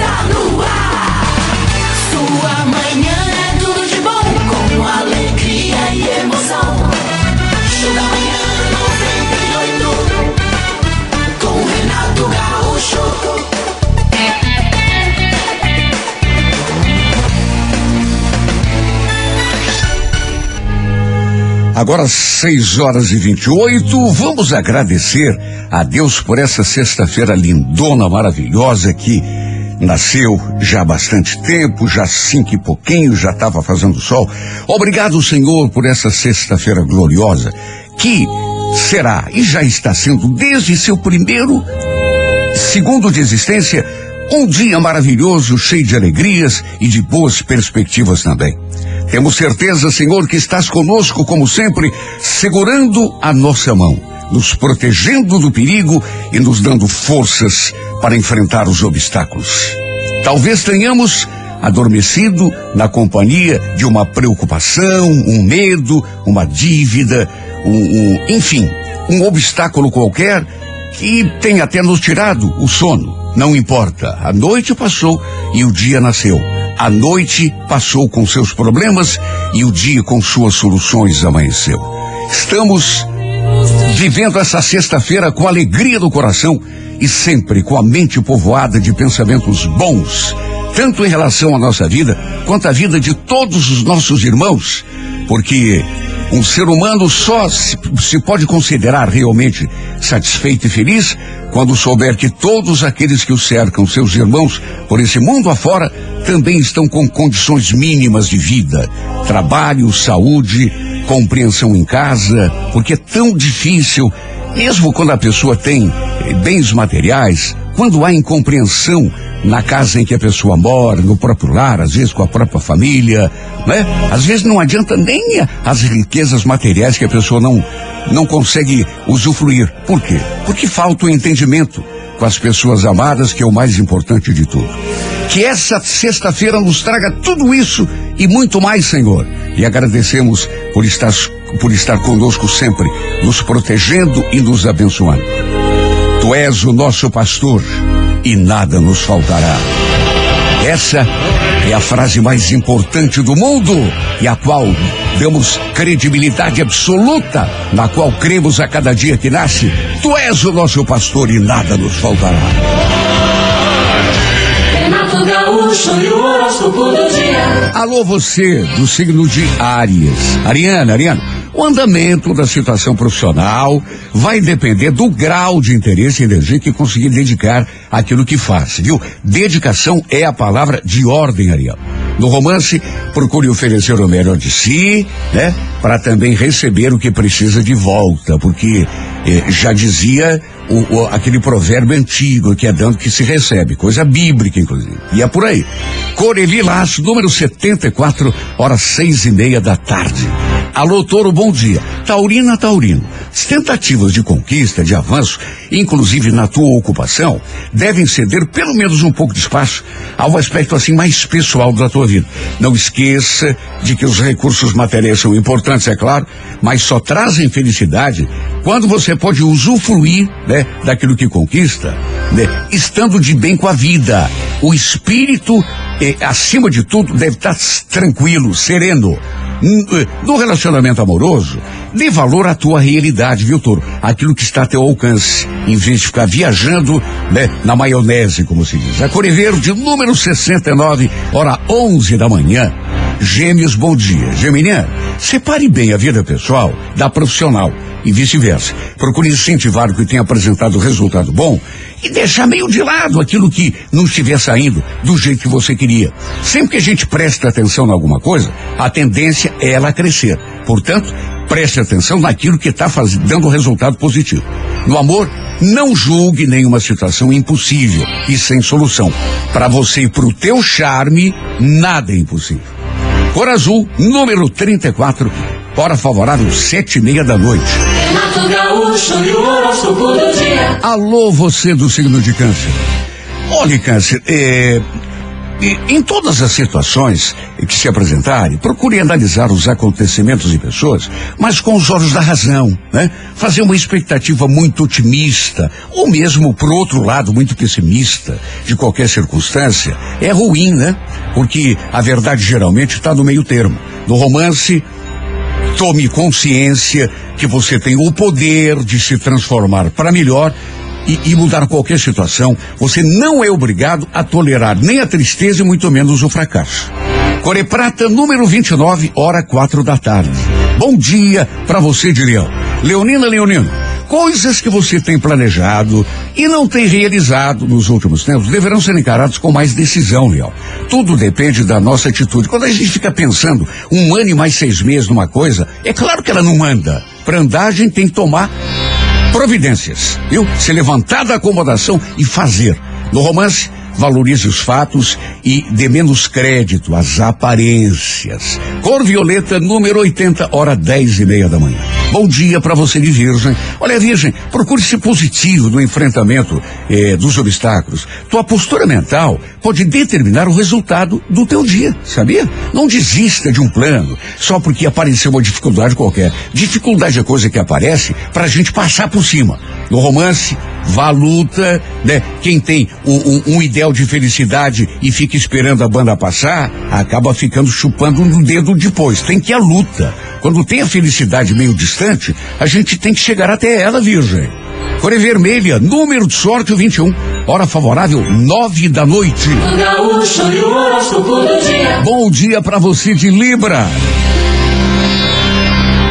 está no ar. Sua manhã é tudo de bom, com alegria e emoção. Show da manhã 98, com Renato Gaúcho. Agora, 6 horas e 28, vamos agradecer a Deus por essa sexta-feira lindona, maravilhosa que nasceu já há bastante tempo, já cinco e pouquinho, já estava fazendo sol. Obrigado, Senhor, por essa sexta-feira gloriosa que será e já está sendo desde seu primeiro segundo de existência um dia maravilhoso, cheio de alegrias e de boas perspectivas também. Temos certeza, Senhor, que estás conosco, como sempre, segurando a nossa mão, nos protegendo do perigo e nos dando forças para enfrentar os obstáculos. Talvez tenhamos adormecido na companhia de uma preocupação, um medo, uma dívida, um, um enfim, um obstáculo qualquer que tem até nos tirado o sono. Não importa, a noite passou e o dia nasceu. A noite passou com seus problemas e o dia com suas soluções amanheceu. Estamos vivendo essa sexta-feira com alegria no coração e sempre com a mente povoada de pensamentos bons, tanto em relação à nossa vida quanto à vida de todos os nossos irmãos, porque um ser humano só se, se, pode considerar realmente satisfeito e feliz quando souber que todos aqueles que o cercam, seus irmãos, por esse mundo afora, também estão com condições mínimas de vida, trabalho, saúde, compreensão em casa, porque é tão difícil, mesmo quando a pessoa tem eh, bens materiais, quando há incompreensão na casa em que a pessoa mora, no próprio lar, às vezes com a própria família, né? Às vezes não adianta nem as riquezas materiais que a pessoa não não consegue usufruir. Por quê? Porque falta o entendimento com as pessoas amadas, que é o mais importante de tudo. Que essa sexta-feira nos traga tudo isso e muito mais, Senhor. E agradecemos por estar, por estar conosco sempre, nos protegendo e nos abençoando. Tu és o nosso pastor e nada nos faltará. Essa é a frase mais importante do mundo e a qual damos credibilidade absoluta, na qual cremos a cada dia que nasce. Tu és o nosso pastor e nada nos faltará. Dia. Alô, você do signo de Áries. Ariana, Ariana. O andamento da situação profissional vai depender do grau de interesse e energia que conseguir dedicar àquilo que faz, viu? Dedicação é a palavra de ordem, Ariel. No romance, procure oferecer o melhor de si, né? Para também receber o que precisa de volta, porque eh, já dizia o, o, aquele provérbio antigo que é dando que se recebe, coisa bíblica, inclusive. E é por aí. Coreli Laço, número 74, horas seis e meia da tarde. Alô, Toro, bom dia. Taurina, Taurino. As tentativas de conquista, de avanço, inclusive na tua ocupação, devem ceder pelo menos um pouco de espaço ao aspecto assim mais pessoal da tua vida. Não esqueça de que os recursos materiais são importantes, é claro, mas só trazem felicidade quando você pode usufruir, né, daquilo que conquista, né, estando de bem com a vida. O espírito, eh, acima de tudo, deve estar tranquilo, sereno. No relacionamento amoroso, dê valor à tua realidade, viu, Toro? Aquilo que está a teu alcance, em vez de ficar viajando, né, na maionese, como se diz. A Cor Verde, número 69, hora 11 da manhã. Gêmeos, bom dia. Geminiano, separe bem a vida pessoal da profissional e vice-versa. Procure incentivar o que tem apresentado resultado bom e deixar meio de lado aquilo que não estiver saindo do jeito que você queria. Sempre que a gente presta atenção em alguma coisa, a tendência é ela crescer. Portanto, preste atenção naquilo que está dando resultado positivo. No amor, não julgue nenhuma situação impossível e sem solução. Para você e para o teu charme, nada é impossível. Cor Azul, número 34, hora favorável, sete e meia da noite. Renato Gaúcho e o horóscopo do dia. Alô, você do signo de câncer. Olha, câncer, é, Em todas as situações que se apresentarem, procure analisar os acontecimentos e pessoas, mas com os olhos da razão, né? Fazer uma expectativa muito otimista, ou mesmo, por outro lado, muito pessimista de qualquer circunstância, é ruim, né? Porque a verdade geralmente está no meio termo. No romance, tome consciência que você tem o poder de se transformar para melhor e, e, mudar qualquer situação, você não é obrigado a tolerar nem a tristeza e muito menos o fracasso. Core Prata, número 29, hora quatro da tarde. Bom dia para você de Leão. Leonina Leonino, coisas que você tem planejado e não tem realizado nos últimos tempos deverão ser encarados com mais decisão, Leão. Tudo depende da nossa atitude. Quando a gente fica pensando um ano e mais seis meses numa coisa, é claro que ela não anda. Para andar, a gente tem que tomar providências, viu? Se levantar da acomodação e fazer. No romance, valorize os fatos e dê menos crédito às aparências. Cor violeta, número 80, hora 10 e meia da manhã. Bom dia para você de Virgem. Olha, Virgem, procure ser positivo no enfrentamento eh, dos obstáculos. Tua postura mental pode determinar o resultado do teu dia, sabia? Não desista de um plano só porque apareceu uma dificuldade qualquer. Dificuldade é coisa que aparece para a gente passar por cima. No romance, vá luta, né? Quem tem um, um, ideal de felicidade e fica esperando a banda passar, acaba ficando chupando no dedo depois. Tem que ir à luta. Quando tem a felicidade meio distante, a gente tem que chegar até ela, virgem. Cor vermelha, número de sorte 21. Hora favorável, nove da noite. Bom dia para você de Libra.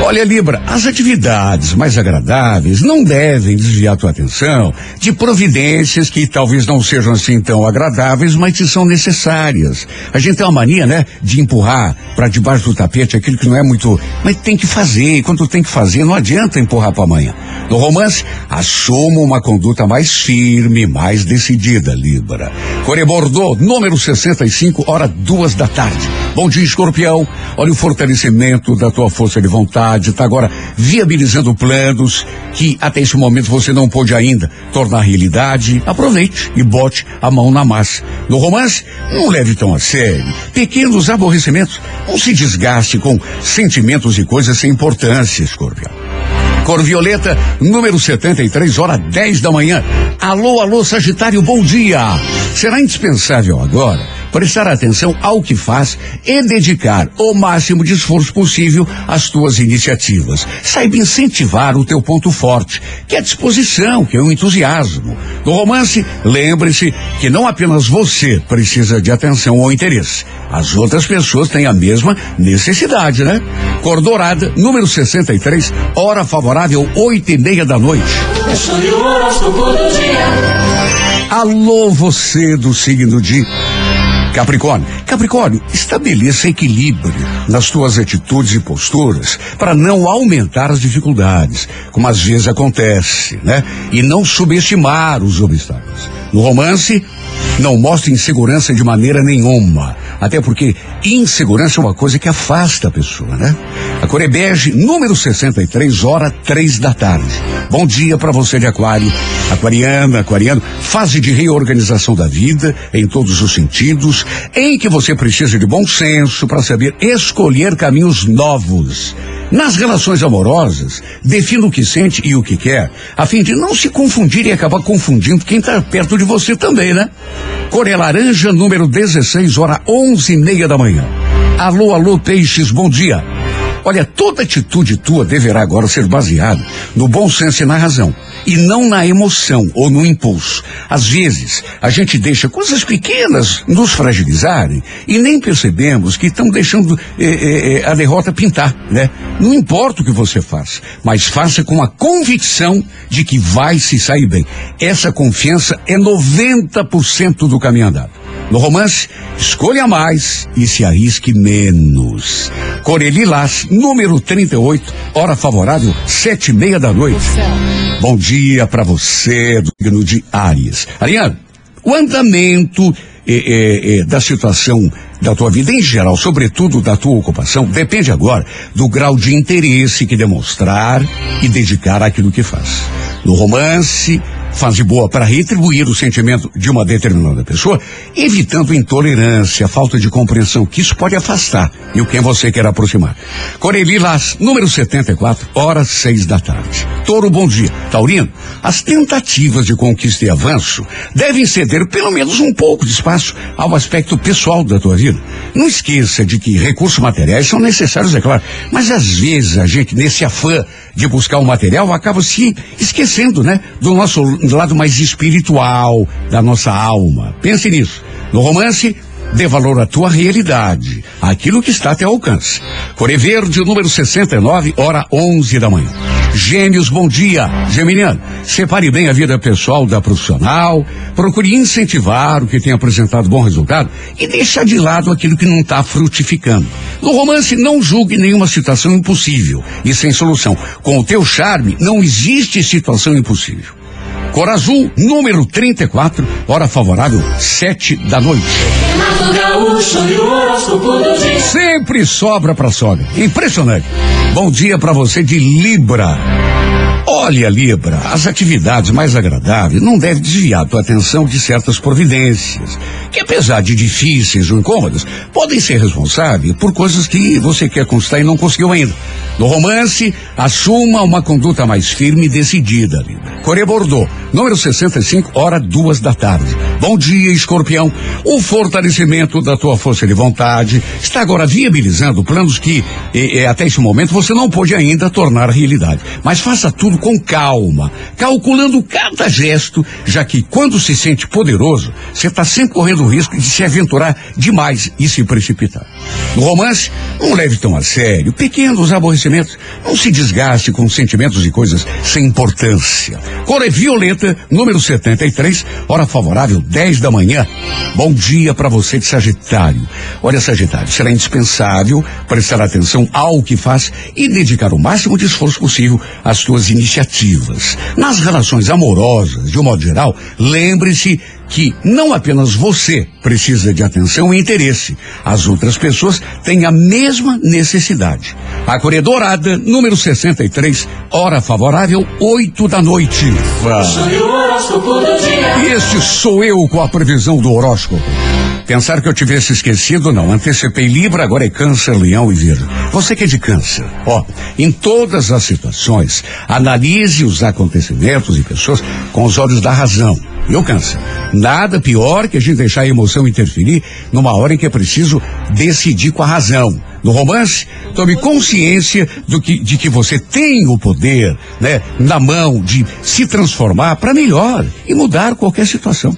Olha, Libra, as atividades mais agradáveis não devem desviar tua atenção de providências que talvez não sejam assim tão agradáveis, mas que são necessárias. A gente tem uma mania, né, de empurrar para debaixo do tapete aquilo que não é muito, mas tem que fazer. E quando tem que fazer, não adianta empurrar para amanhã. No romance, assuma uma conduta mais firme, mais decidida, Libra. Core Bordeaux, número 65, hora duas da tarde. Bom dia, escorpião. Olha o fortalecimento da tua força de vontade está agora viabilizando planos que até esse momento você não pôde ainda tornar realidade. Aproveite e bote a mão na massa. No romance, não leve tão a sério. Pequenos aborrecimentos. Não se desgaste com sentimentos e coisas sem importância, escorpião. Cor Violeta, número 73, hora 10 da manhã. Alô, alô, Sagitário, bom dia. Será indispensável agora prestar atenção ao que faz e dedicar o máximo de esforço possível às tuas iniciativas. Saiba incentivar o teu ponto forte, que é a disposição, que é o entusiasmo. No romance, lembre-se que não apenas você precisa de atenção ou interesse. As outras pessoas têm a mesma necessidade, né? Cor Dourada, número 63, hora favorável, oito e meia da noite. Alô, você do signo de Capricórnio. Capricórnio, estabeleça equilíbrio nas tuas atitudes e posturas para não aumentar as dificuldades, como às vezes acontece, né? E não subestimar os obstáculos. No romance, não mostre insegurança de maneira nenhuma. Até porque insegurança é uma coisa que afasta a pessoa, né? A Corebege, número 63, hora três da tarde. Bom dia para você de Aquário. Aquariana, aquariano, fase de reorganização da vida em todos os sentidos, em que você precisa de bom senso para saber escolher caminhos novos. Nas relações amorosas, defina o que sente e o que quer, a fim de não se confundir e acabar confundindo quem está perto de você também, né? Coré Laranja, número 16, hora onze e meia da manhã. Alô, alô, Peixes, bom dia. Olha, toda atitude tua deverá agora ser baseada no bom senso e na razão, e não na emoção ou no impulso. Às vezes, a gente deixa coisas pequenas nos fragilizarem e nem percebemos que estão deixando eh, eh, eh, a derrota pintar, né? Não importa o que você faça, mas faça com a convicção de que vai se sair bem. Essa confiança é 90% do caminho andado. No romance, escolha mais e se arrisque menos. Coreli Las, número 38, hora favorável, sete e meia da noite. Bom dia para você, do signo de Ares. Ariane, o andamento eh, eh, da situação da tua vida em geral, sobretudo da tua ocupação, depende agora do grau de interesse que demonstrar e dedicar àquilo que faz. No romance, fase boa para retribuir o sentimento de uma determinada pessoa, evitando intolerância, falta de compreensão, que isso pode afastar e o quem você quer aproximar. Coreli Las, número 74, horas seis da tarde. Toro, bom dia. Taurino, as tentativas de conquista e avanço devem ceder pelo menos um pouco de espaço ao aspecto pessoal da tua vida. Não esqueça de que recursos materiais são necessários, é claro, mas às vezes a gente, nesse afã de buscar o material, acaba se esquecendo, né? Do nosso lado mais espiritual, da nossa alma. Pense nisso. No romance, dê valor à tua realidade, aquilo que está a teu alcance. Core Verde, número 69, hora 11 da manhã. Gêmeos, bom dia. Geminiano, separe bem a vida pessoal da profissional, procure incentivar o que tem apresentado bom resultado e deixar de lado aquilo que não está frutificando. No romance, não julgue nenhuma situação impossível e sem solução. Com o teu charme, não existe situação impossível. Cor Azul, número 34, hora favorável, sete da noite. Sempre sobra pra sogra. Impressionante. Bom dia para você de Libra. Olha, Libra, as atividades mais agradáveis não devem desviar tua atenção de certas providências, que apesar de difíceis ou incômodas, podem ser responsáveis por coisas que você quer conquistar e não conseguiu ainda. No romance, assuma uma conduta mais firme e decidida. Coré Bordeaux, número 65, hora duas da tarde. Bom dia, escorpião. O fortalecimento da tua força de vontade está agora viabilizando planos que, até esse momento, você não pôde ainda tornar realidade. Mas faça tudo com calma, calculando cada gesto, já que quando se sente poderoso, você está sempre correndo o risco de se aventurar demais e se precipitar. No romance, não leve tão a sério pequenos aborrecimentos. Não se desgaste com sentimentos e coisas sem importância. Cor é violeta, número 73, hora favorável, 10 da manhã. Bom dia para você de Sagitário. Olha, Sagitário, será indispensável prestar atenção ao que faz e dedicar o máximo de esforço possível às suas iniciativas. Nas relações amorosas, de um modo geral, lembre-se que não apenas você precisa de atenção e interesse, as outras pessoas têm a mesma necessidade. A Coreia Dourada, número 63, hora favorável, 8 da noite. E este sou eu com a previsão do horóscopo. Pensar que eu tivesse esquecido, não. Antecipei Libra, agora é Câncer, Leão e Virgem. Você que é de Câncer, ó, em todas as situações, analise os acontecimentos e pessoas com os olhos da razão. E Câncer? Nada pior que a gente deixar a emoção interferir numa hora em que é preciso decidir com a razão. No romance, tome consciência do que, de que você tem o poder, né, na mão de se transformar para melhor e mudar qualquer situação.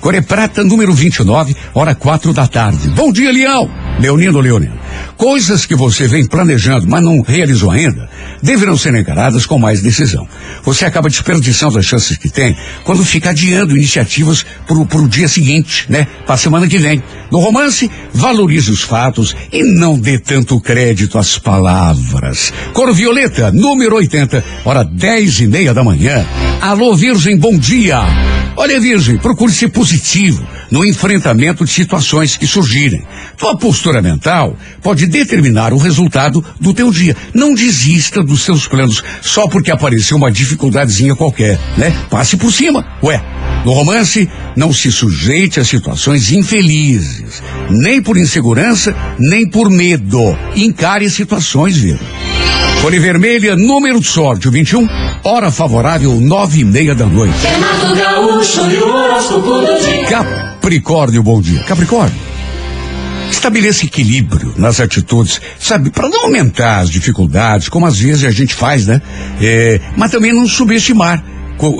Core Prata, número 29, hora quatro da tarde. Bom dia, Leão! Leonino Leonino. Coisas que você vem planejando, mas não realizou ainda, deverão ser encaradas com mais decisão. Você acaba desperdiçando as chances que tem quando fica adiando iniciativas para o dia seguinte, né? Para a semana que vem. No romance, valorize os fatos e não dê tanto crédito às palavras. Cor Violeta, número 80, hora dez e meia da manhã. Alô, Virgem, bom dia. Olha, Virgem, procure ser positivo no enfrentamento de situações que surgirem. Tua postura mental pode determinar o resultado do teu dia. Não desista dos seus planos só porque apareceu uma dificuldadezinha qualquer, né? Passe por cima. Ué, no romance, não se sujeite a situações infelizes, nem por insegurança, nem por medo. Encare situações, Virgem. Cor Vermelha, número de sorte, 21, hora favorável, nove e meia da noite. Capricórnio, bom dia. Capricórnio. Estabeleça equilíbrio nas atitudes, sabe, para não aumentar as dificuldades, como às vezes a gente faz, né? É, mas também não subestimar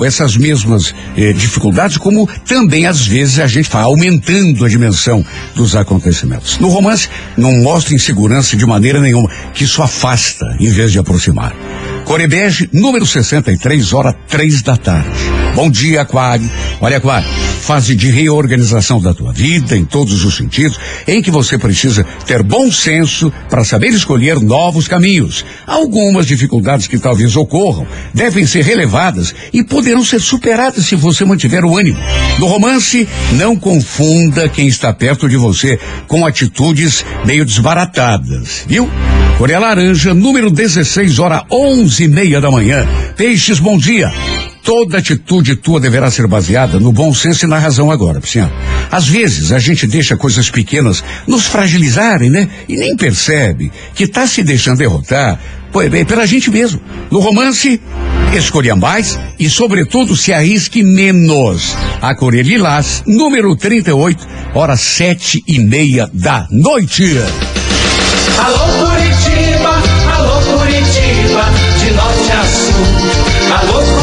essas mesmas eh, dificuldades, como também às vezes a gente vai aumentando a dimensão dos acontecimentos. No romance, não mostra insegurança de maneira nenhuma, que isso afasta em vez de aproximar. Corebege, número 63, hora três da tarde. Bom dia, Aquário. Olha, Aquário, fase de reorganização da tua vida em todos os sentidos, em que você precisa ter bom senso para saber escolher novos caminhos. Algumas dificuldades que talvez ocorram devem ser relevadas e poderão ser superadas se você mantiver o ânimo. No romance, não confunda quem está perto de você com atitudes meio desbaratadas, viu? Coreia Laranja, número 16, hora onze e meia da manhã. Peixes, bom dia. Toda atitude tua deverá ser baseada no bom senso e na razão agora, Pisciano. Às vezes a gente deixa coisas pequenas nos fragilizarem, né? E nem percebe que tá se deixando derrotar pela gente mesmo. No romance, escolha mais e, sobretudo, se arrisque menos. A Coreia Lilás, número 38, horas sete e meia da noite. Alô Curitiba, alô Curitiba, de norte a sul. Alô Curitiba.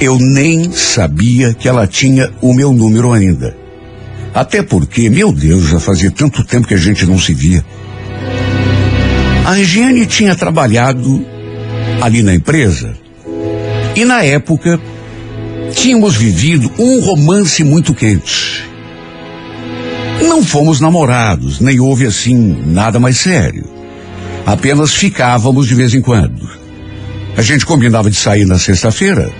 eu nem sabia que ela tinha o meu número ainda. Até porque, meu Deus, já fazia tanto tempo que a gente não se via. A Regiane tinha trabalhado ali na empresa e na época tínhamos vivido um romance muito quente. Não fomos namorados, nem houve assim nada mais sério. Apenas ficávamos de vez em quando. A gente combinava de sair na sexta-feira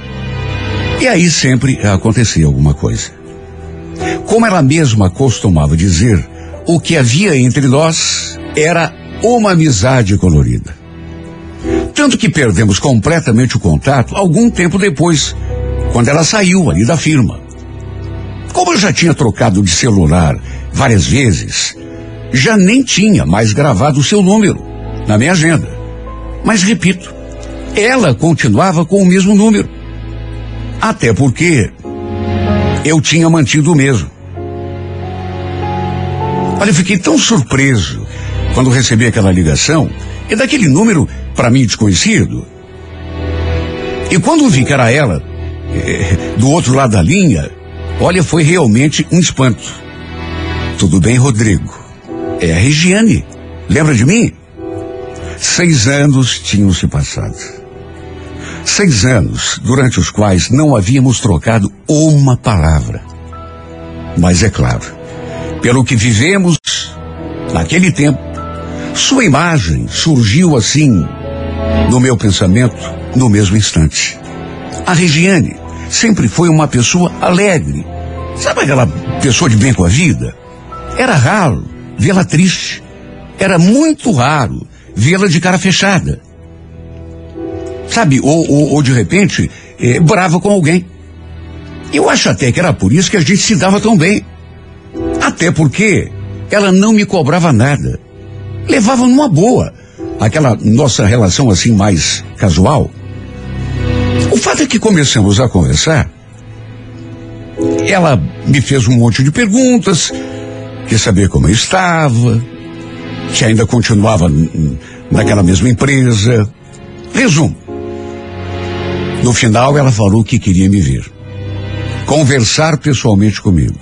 e aí sempre acontecia alguma coisa. Como ela mesma costumava dizer, o que havia entre nós era uma amizade colorida. Tanto que perdemos completamente o contato algum tempo depois, quando ela saiu ali da firma. Como eu já tinha trocado de celular várias vezes, já nem tinha mais gravado o seu número na minha agenda. Mas repito, ela continuava com o mesmo número. Até porque eu tinha mantido o mesmo. Olha, eu fiquei tão surpreso quando recebi aquela ligação e daquele número para mim desconhecido. E quando vi que era ela, eh, do outro lado da linha, olha, foi realmente um espanto. Tudo bem, Rodrigo? É a Regiane. Lembra de mim? Seis anos tinham se passado. Seis anos durante os quais não havíamos trocado uma palavra. Mas é claro, pelo que vivemos naquele tempo, sua imagem surgiu assim no meu pensamento no mesmo instante. A Regiane sempre foi uma pessoa alegre. Sabe aquela pessoa de bem com a vida? Era raro vê-la triste. Era muito raro vê-la de cara fechada. Sabe, ou, ou, ou de repente, eh, brava com alguém. Eu acho até que era por isso que a gente se dava tão bem. Até porque ela não me cobrava nada. Levava numa boa aquela nossa relação assim mais casual. O fato é que começamos a conversar. Ela me fez um monte de perguntas, quis saber como eu estava, se ainda continuava naquela mesma empresa. Resumo. No final, ela falou que queria me ver. Conversar pessoalmente comigo.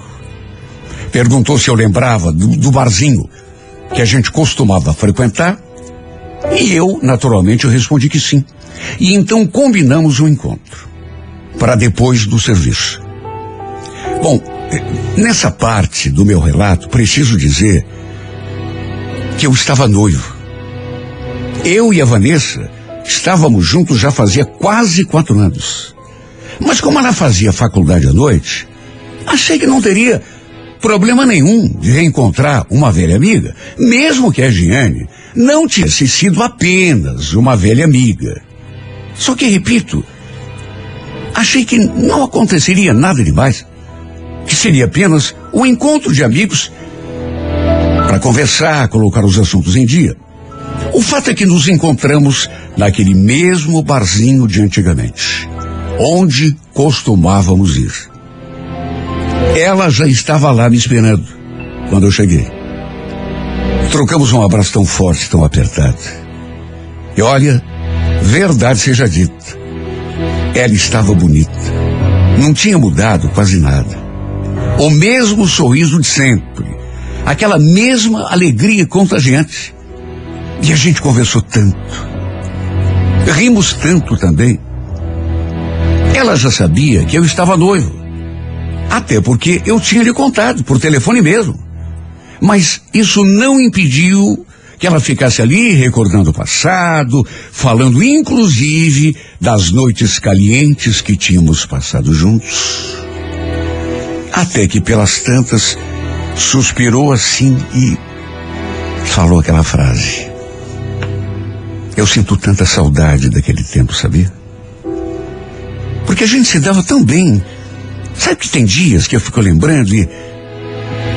Perguntou se eu lembrava do, do barzinho que a gente costumava frequentar. E eu, naturalmente, eu respondi que sim. E então combinamos um encontro. Para depois do serviço. Bom, eh, nessa parte do meu relato, preciso dizer que eu estava noivo. Eu e a Vanessa estávamos juntos já fazia quase quatro anos. Mas como ela fazia faculdade à noite, achei que não teria problema nenhum de reencontrar uma velha amiga, mesmo que a Giane não tivesse sido apenas uma velha amiga. Só que, repito, achei que não aconteceria nada demais. que seria apenas um encontro de amigos para conversar, colocar os assuntos em dia. O fato é que nos encontramos naquele mesmo barzinho de antigamente, onde costumávamos ir. Ela já estava lá me esperando quando eu cheguei. Trocamos um abraço tão forte, tão apertado. E olha, verdade seja dita, ela estava bonita. Não tinha mudado quase nada. O mesmo sorriso de sempre. Aquela mesma alegria contagiante. E a gente conversou tanto. Rimos tanto também. Ela já sabia que eu estava noivo. Até porque eu tinha lhe contado, por telefone mesmo. Mas isso não impediu que ela ficasse ali recordando o passado, falando inclusive das noites calientes que tínhamos passado juntos. Até que pelas tantas suspirou assim e falou aquela frase. Eu sinto tanta saudade daquele tempo, sabia? Porque a gente se dava tão bem. Sabe que tem dias que eu fico lembrando e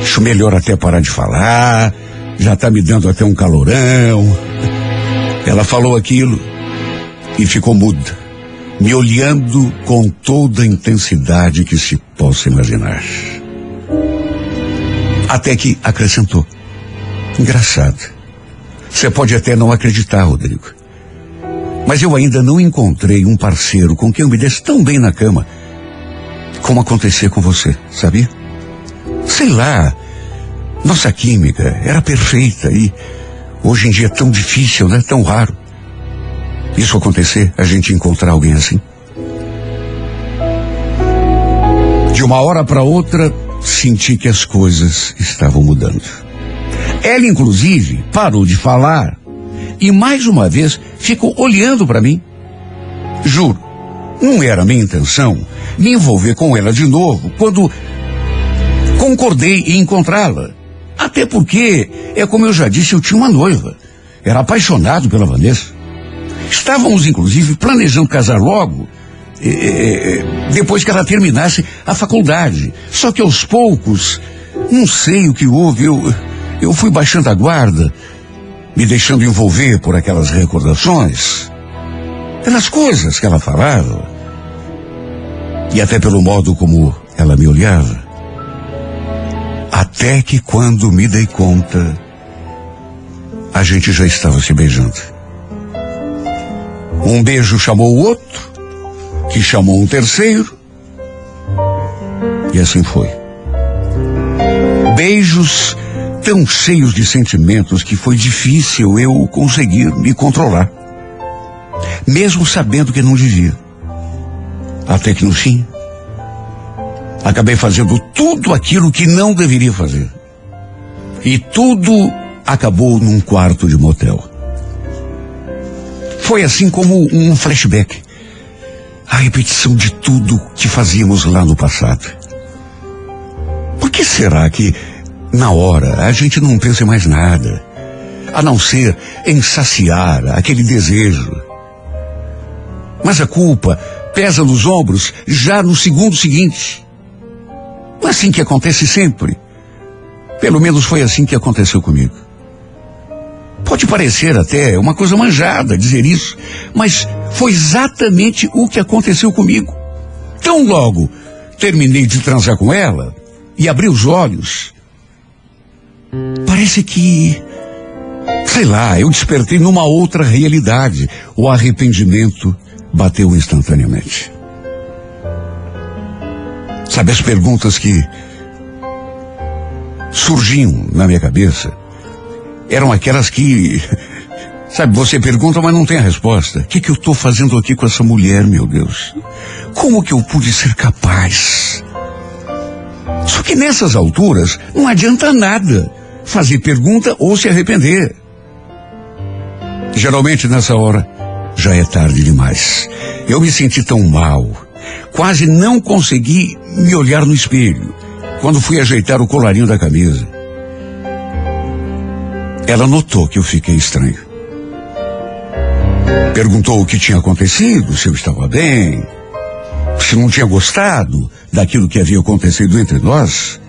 acho melhor até parar de falar, já tá me dando até um calorão. Ela falou aquilo e ficou muda, me olhando com toda a intensidade que se possa imaginar. Até que acrescentou. Engraçado. Você pode até não acreditar, Rodrigo. Mas eu ainda não encontrei um parceiro com quem eu me desse tão bem na cama como acontecer com você, sabia? Sei lá, nossa química era perfeita e hoje em dia é tão difícil, né? Tão raro. Isso acontecer, a gente encontrar alguém assim. De uma hora para outra, senti que as coisas estavam mudando. Ela, inclusive, parou de falar e mais uma vez ficou olhando para mim. Juro, não era minha intenção me envolver com ela de novo quando concordei em encontrá-la. Até porque, é como eu já disse, eu tinha uma noiva. Era apaixonado pela Vanessa. Estávamos, inclusive, planejando casar logo, depois que ela terminasse a faculdade. Só que aos poucos, não sei o que houve, eu, eu fui baixando a guarda, me deixando envolver por aquelas recordações, pelas coisas que ela falava, e até pelo modo como ela me olhava. Até que quando me dei conta, a gente já estava se beijando. Um beijo chamou o outro, que chamou um terceiro, e assim foi. Beijos tão cheios de sentimentos que foi difícil eu conseguir me controlar. Mesmo sabendo que não devia. Até que no fim, acabei fazendo tudo aquilo que não deveria fazer. E tudo acabou num quarto de motel. Foi assim como um flashback. A repetição de tudo que fazíamos lá no passado. Por que será que na hora, a gente não pensa em mais nada, a não ser em saciar aquele desejo. Mas a culpa pesa nos ombros já no segundo seguinte. Não é assim que acontece sempre. Pelo menos foi assim que aconteceu comigo. Pode parecer até uma coisa manjada dizer isso, mas foi exatamente o que aconteceu comigo. Tão logo terminei de transar com ela e abri os olhos, Parece que. Sei lá, eu despertei numa outra realidade. O arrependimento bateu instantaneamente. Sabe as perguntas que surgiam na minha cabeça? Eram aquelas que. Sabe, você pergunta, mas não tem a resposta. O que, que eu estou fazendo aqui com essa mulher, meu Deus? Como que eu pude ser capaz? Só que nessas alturas não adianta nada fazer pergunta ou se arrepender. Geralmente nessa hora já é tarde demais. Eu me senti tão mal, quase não consegui me olhar no espelho quando fui ajeitar o colarinho da camisa. Ela notou que eu fiquei estranho. Perguntou o que tinha acontecido, se eu estava bem. se não tinha gostado daquilo que havia acontecido entre nós,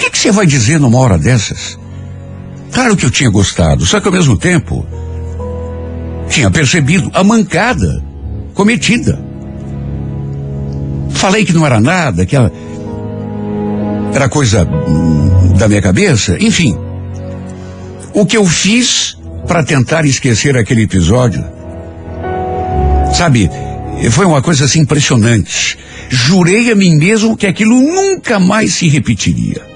que, que você vai dizer numa hora dessas? Claro que eu tinha gostado, só que ao mesmo tempo tinha percebido a mancada cometida. Falei que não era nada, que ela era coisa hum, da minha cabeça, enfim. O que eu fiz para tentar esquecer aquele episódio, sabe, foi uma coisa assim impressionante. Jurei a mim mesmo que aquilo nunca mais se repetiria.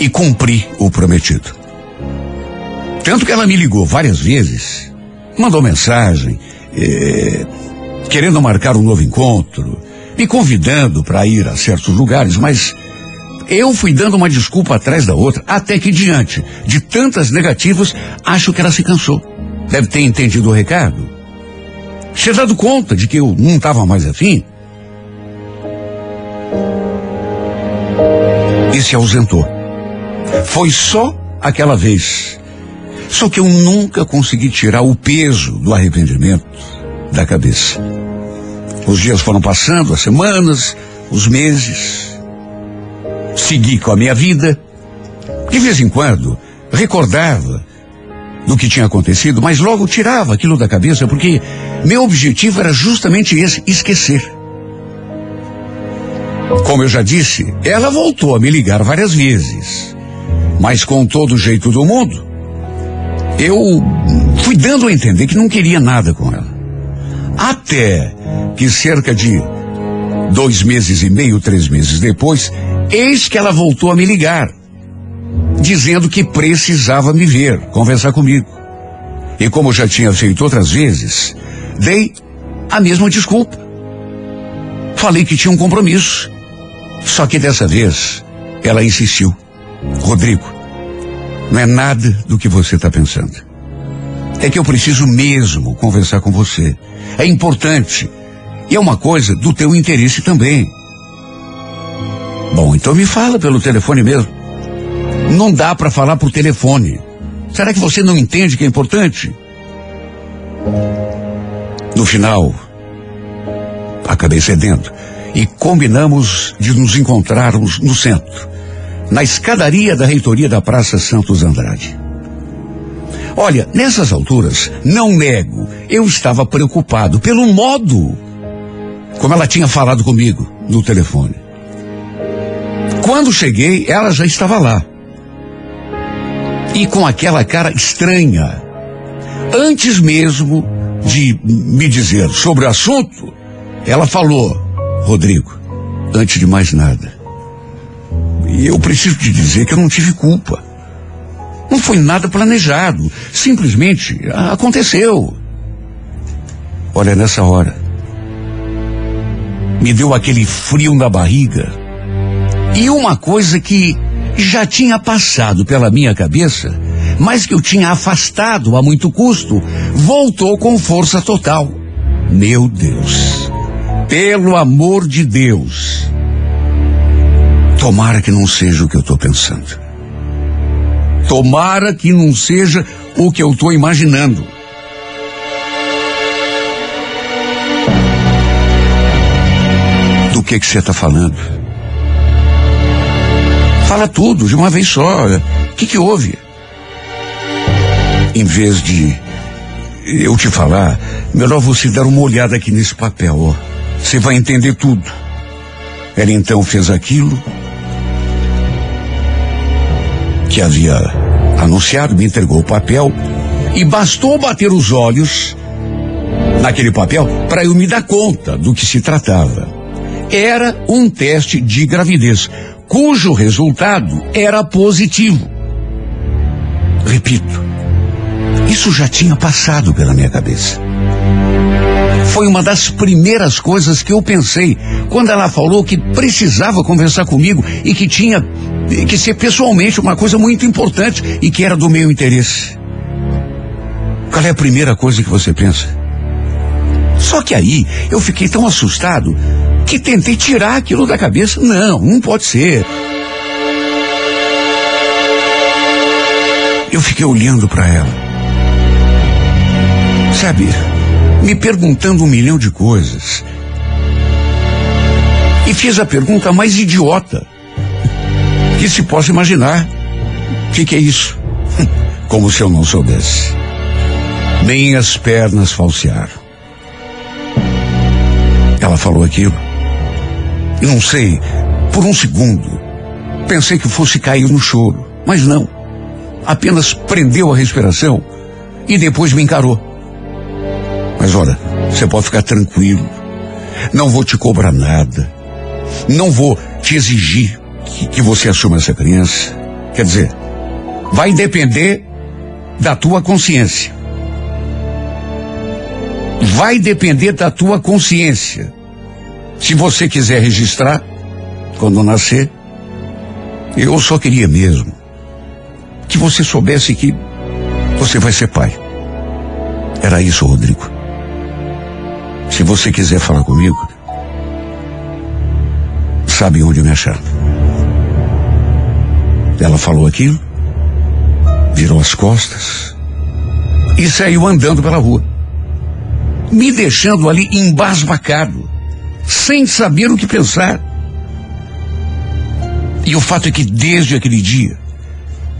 E cumpri o prometido. Tanto que ela me ligou várias vezes, mandou mensagem, eh, querendo marcar um novo encontro, me convidando para ir a certos lugares, mas eu fui dando uma desculpa atrás da outra, até que diante de tantas negativas, acho que ela se cansou. Deve ter entendido o recado. Se dado conta de que eu não estava mais afim. E se ausentou. Foi só aquela vez. Só que eu nunca consegui tirar o peso do arrependimento da cabeça. Os dias foram passando, as semanas, os meses. Segui com a minha vida. De vez em quando, recordava do que tinha acontecido, mas logo tirava aquilo da cabeça, porque meu objetivo era justamente esse, esquecer. Como eu já disse, ela voltou a me ligar várias vezes. Mas com todo o jeito do mundo, eu fui dando a entender que não queria nada com ela. Até que cerca de dois meses e meio, três meses depois, eis que ela voltou a me ligar, dizendo que precisava me ver, conversar comigo. E como já tinha feito outras vezes, dei a mesma desculpa. Falei que tinha um compromisso. Só que dessa vez, ela insistiu. Rodrigo, não é nada do que você está pensando. É que eu preciso mesmo conversar com você. É importante. E é uma coisa do teu interesse também. Bom, então me fala pelo telefone mesmo. Não dá para falar por telefone. Será que você não entende que é importante? No final, acabei cedendo e combinamos de nos encontrarmos no centro, na escadaria da reitoria da Praça Santos Andrade. Olha, nessas alturas, não nego, eu estava preocupado pelo modo como ela tinha falado comigo no telefone. Quando cheguei, ela já estava lá. E com aquela cara estranha. Antes mesmo de me dizer sobre o assunto, ela falou: Rodrigo, antes de mais nada, eu preciso te dizer que eu não tive culpa. Não foi nada planejado. Simplesmente aconteceu. Olha, nessa hora, me deu aquele frio na barriga. E uma coisa que já tinha passado pela minha cabeça, mas que eu tinha afastado a muito custo, voltou com força total. Meu Deus. Pelo amor de Deus. Tomara que não seja o que eu estou pensando. Tomara que não seja o que eu estou imaginando. Do que que você está falando? Fala tudo de uma vez só. O que que houve? Em vez de eu te falar, melhor você dar uma olhada aqui nesse papel, ó. Você vai entender tudo. Ela então fez aquilo que havia anunciado, me entregou o papel e bastou bater os olhos naquele papel para eu me dar conta do que se tratava. Era um teste de gravidez, cujo resultado era positivo. Repito, isso já tinha passado pela minha cabeça. Foi uma das primeiras coisas que eu pensei quando ela falou que precisava conversar comigo e que tinha que ser pessoalmente uma coisa muito importante e que era do meu interesse. Qual é a primeira coisa que você pensa? Só que aí eu fiquei tão assustado que tentei tirar aquilo da cabeça. Não, não pode ser. Eu fiquei olhando para ela. Sabe, me perguntando um milhão de coisas. E fiz a pergunta mais idiota que se possa imaginar. O que, que é isso? Como se eu não soubesse. Minhas pernas falsearam. Ela falou aquilo. Não sei, por um segundo, pensei que fosse cair no choro, mas não. Apenas prendeu a respiração e depois me encarou. Mas olha, você pode ficar tranquilo. Não vou te cobrar nada. Não vou te exigir que, você assuma essa criança. Quer dizer, vai depender da tua consciência. Vai depender da tua consciência. Se você quiser registrar, quando nascer, eu só queria mesmo que você soubesse que você vai ser pai. Era isso, Rodrigo. Se você quiser falar comigo, sabe onde me achar. Ela falou aquilo, virou as costas e saiu andando pela rua, me deixando ali embasbacado, sem saber o que pensar. E o fato é que desde aquele dia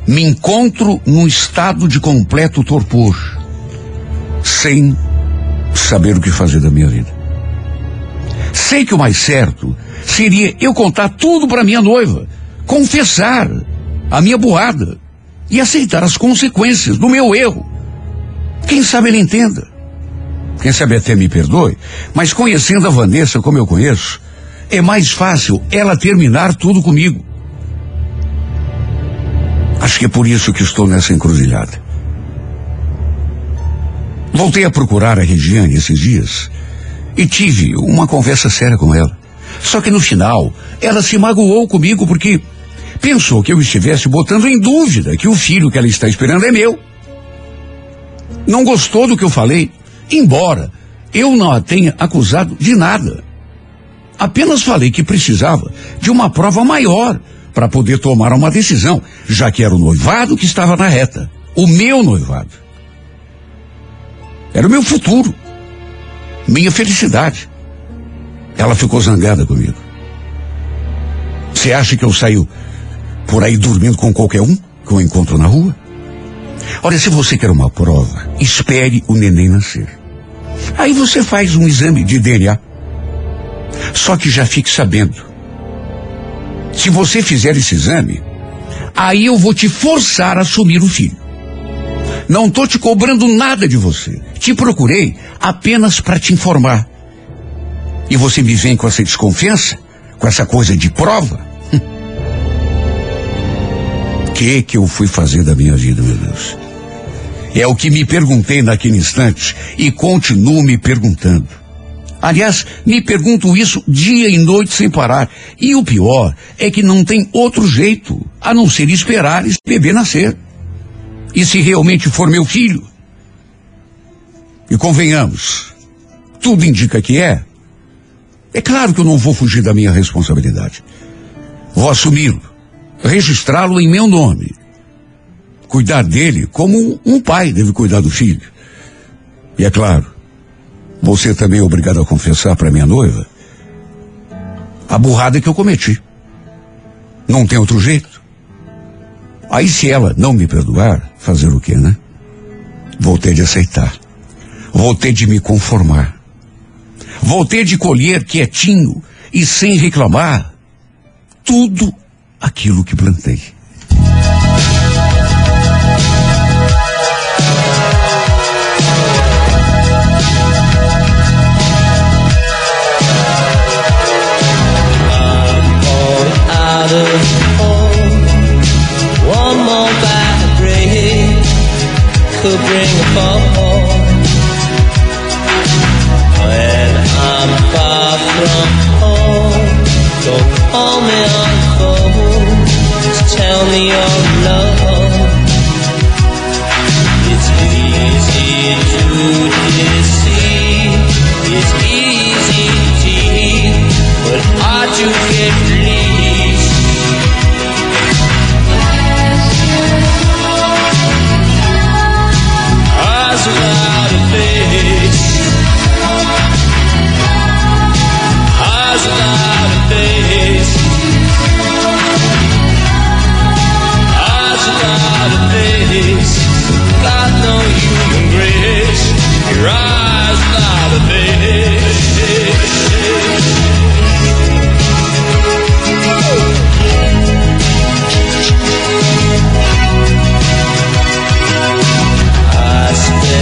me encontro num estado de completo torpor, sem saber o que fazer da minha vida. Sei que o mais certo seria eu contar tudo para minha noiva, confessar a minha burrada e aceitar as consequências do meu erro. Quem sabe ele entenda. Quem sabe até me perdoe, mas conhecendo a Vanessa como eu conheço, é mais fácil ela terminar tudo comigo. Acho que é por isso que estou nessa encruzilhada. Voltei a procurar a Regiane esses dias e tive uma conversa séria com ela. Só que no final, ela se magoou comigo porque pensou que eu estivesse botando em dúvida que o filho que ela está esperando é meu. Não gostou do que eu falei, embora eu não a tenha acusado de nada. Apenas falei que precisava de uma prova maior para poder tomar uma decisão, já que era o noivado que estava na reta. O meu noivado. Era o meu futuro. Minha felicidade. Ela ficou zangada comigo. Você acha que eu saio por aí dormindo com qualquer um que eu encontro na rua? Olha, se você quer uma prova, espere o neném nascer. Aí você faz um exame de DNA. Só que já fique sabendo. Se você fizer esse exame, aí eu vou te forçar a assumir o filho. Não estou te cobrando nada de você. Te procurei apenas para te informar. E você me vem com essa desconfiança? Com essa coisa de prova? Que que eu fui fazer da minha vida, meu Deus? É o que me perguntei naquele instante e continuo me perguntando. Aliás, me pergunto isso dia e noite sem parar. E o pior é que não tem outro jeito a não ser esperar esse bebê nascer. E se realmente for meu filho? E convenhamos, tudo indica que é. É claro que eu não vou fugir da minha responsabilidade. Vou assumi-lo registrá-lo em meu nome. Cuidar dele como um pai deve cuidar do filho. E é claro, você também é obrigado a confessar para minha noiva a burrada que eu cometi. Não tem outro jeito. Aí se ela não me perdoar, fazer o quê, né? Vou ter de aceitar. Vou ter de me conformar. Vou ter de colher quietinho e sem reclamar tudo aquilo que plantei. call me tell me your love. It's easy to deceive. It's easy to but hard to get released.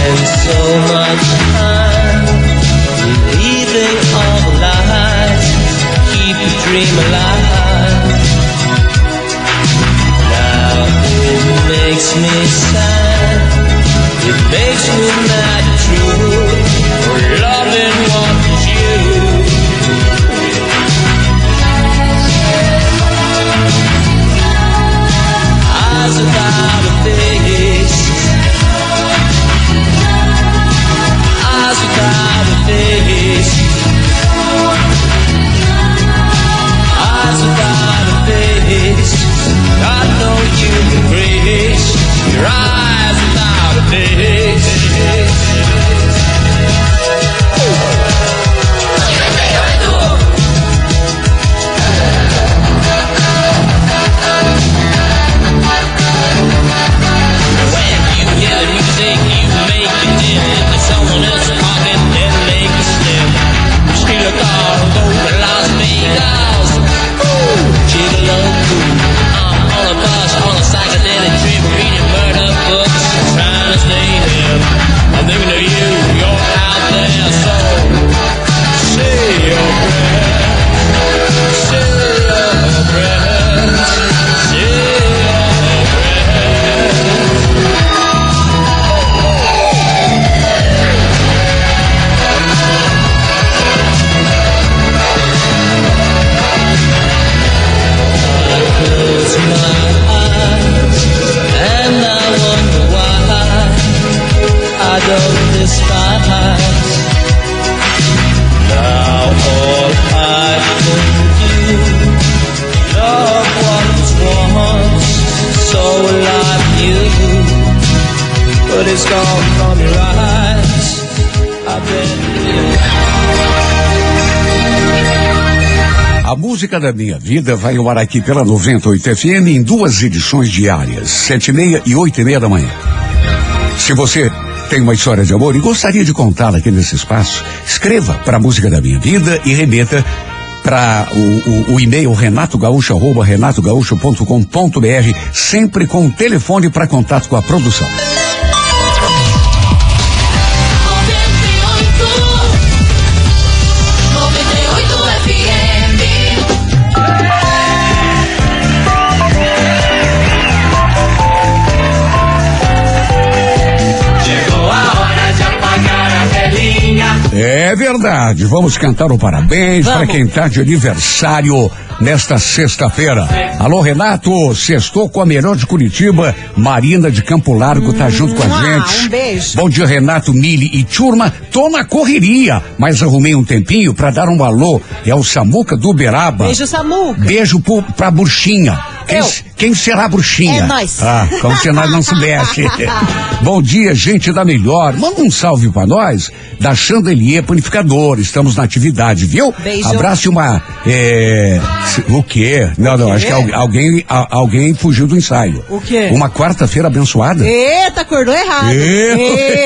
spend so much time believing all the lies, keep the dream alive. Now it makes me sad, it makes me mad true for loving one is you. Eyes without a thing. know you can reach your eyes without a dish. Música da minha vida vai ao ar aqui pela 98 FM em duas edições diárias, sete e meia e oito e meia da manhã. Se você tem uma história de amor e gostaria de contá-la aqui nesse espaço, escreva para a música da minha vida e remeta para o, o, o e-mail renatogaúcho.com.br, sempre com o telefone para contato com a produção. É verdade, vamos cantar o parabéns para quem está de aniversário nesta sexta-feira. Alô, Renato, sextou com a melhor de Curitiba, Marina de Campo Largo tá junto com a Mua, gente. um beijo. Bom dia, Renato, Mili e turma, tô na correria, mas arrumei um tempinho para dar um alô, é o Samuca do Uberaba. Beijo, Samuca. Beijo pro, pra bruxinha. Quem, quem será a bruxinha? É nós. Ah, como se nós não soubesse. Bom dia, gente da melhor. Manda um salve pra nós da Chandelier Panificador. Estamos na atividade, viu? Beijo. Abraço uma. É, o quê? Não, não, acho que al- alguém, alguém fugiu do ensaio. O quê? Uma quarta-feira abençoada. Eita, acordou errado.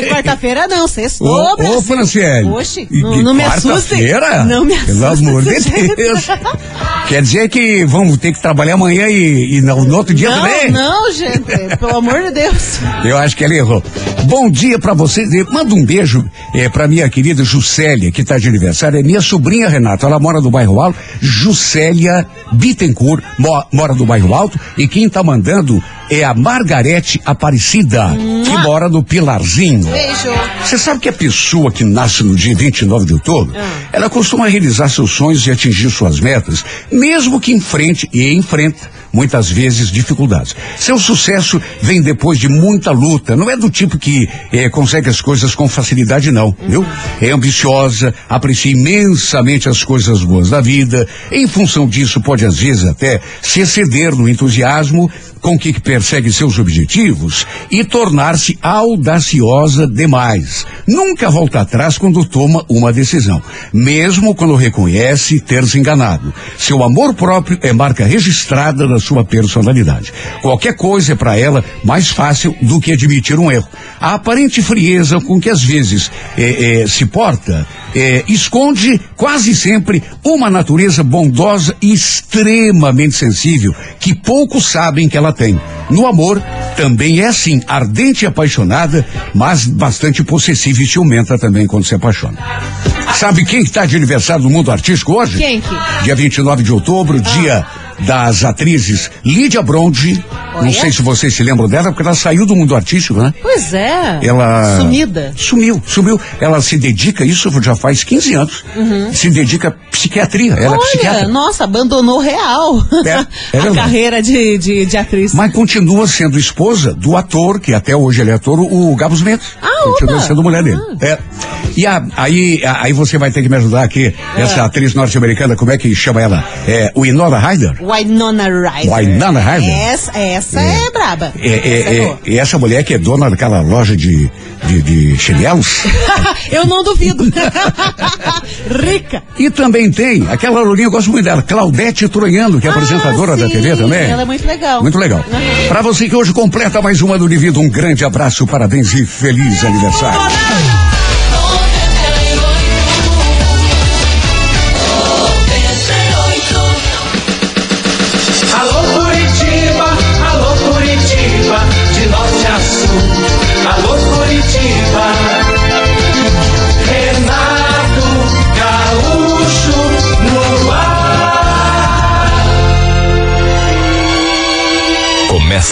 Quarta-feira não, sextou, Ô, ô, Brasil. Franciele. Oxe, não, não me assuste. Quarta-feira? Não me Pelo assuste amor de. Deus. Quer dizer que vamos ter que trabalhar amanhã e, e no, no outro dia Não, também? não, gente, pelo amor de Deus. Eu acho que ela errou. Bom dia pra vocês. Manda um beijo eh, pra minha querida Juscelia, que tá de aniversário. É minha sobrinha Renata. Ela mora no bairro Alto. Juscelia Bittencourt mo- mora no bairro Alto. E quem tá mandando é a Margarete Aparecida, que mora no Pilarzinho. Beijo. Você sabe que a pessoa que nasce no dia 29 de outubro, Ah. ela costuma realizar seus sonhos e atingir suas metas, mesmo que enfrente e enfrenta muitas vezes dificuldades. Seu sucesso vem depois de muita luta. Não é do tipo que eh, consegue as coisas com facilidade, não, viu? É ambiciosa, aprecia imensamente as coisas boas da vida. Em função disso, pode às vezes até se exceder no entusiasmo com que persegue seus objetivos e tornar-se audaciosa demais. Nunca volta atrás quando toma uma decisão, mesmo quando reconhece ter se enganado. Seu amor próprio é marca registrada da sua personalidade. Qualquer coisa é para ela mais fácil do que admitir um erro. A aparente frieza com que às vezes eh, eh, se porta eh, esconde quase sempre uma natureza bondosa e extremamente sensível que poucos sabem que ela tem. No amor, também é assim, ardente e apaixonada, mas bastante possessiva e ciumenta também quando se apaixona. Sabe quem está de aniversário no mundo artístico hoje? Quem que? Dia 29 de outubro, dia das atrizes Lídia Bronde. Não sei se vocês se lembram dela, porque ela saiu do mundo artístico, né? Pois é. Ela. Sumida. Sumiu, sumiu. Ela se dedica, isso já faz 15 anos. Se dedica à psiquiatria. Ela é Uhum. Olha, psiquiatra. nossa, abandonou real É, é a verdade. carreira de, de, de atriz. Mas continua sendo esposa do ator, que até hoje ele é ator, o Gabos Mendes. Ah, continua opa. sendo mulher dele. É. E a- aí, a- aí você vai ter que me ajudar aqui. Essa atriz norte-americana, como é que chama ela? É Winona Ryder? Winona Ryder. Winona Ryder? Essa, essa é, braba. É, é, Essa é é, e essa mulher que é dona daquela loja de, de, de chinelos. Eu não duvido. Rica. E também tem aquela lourinha, eu gosto muito dela, Claudete Troiano, que é apresentadora Ah, da sim, TV também. Ela é muito legal. Muito legal. Uhum. Pra você que hoje completa mais uma do Divido, um grande abraço, parabéns e feliz aniversário.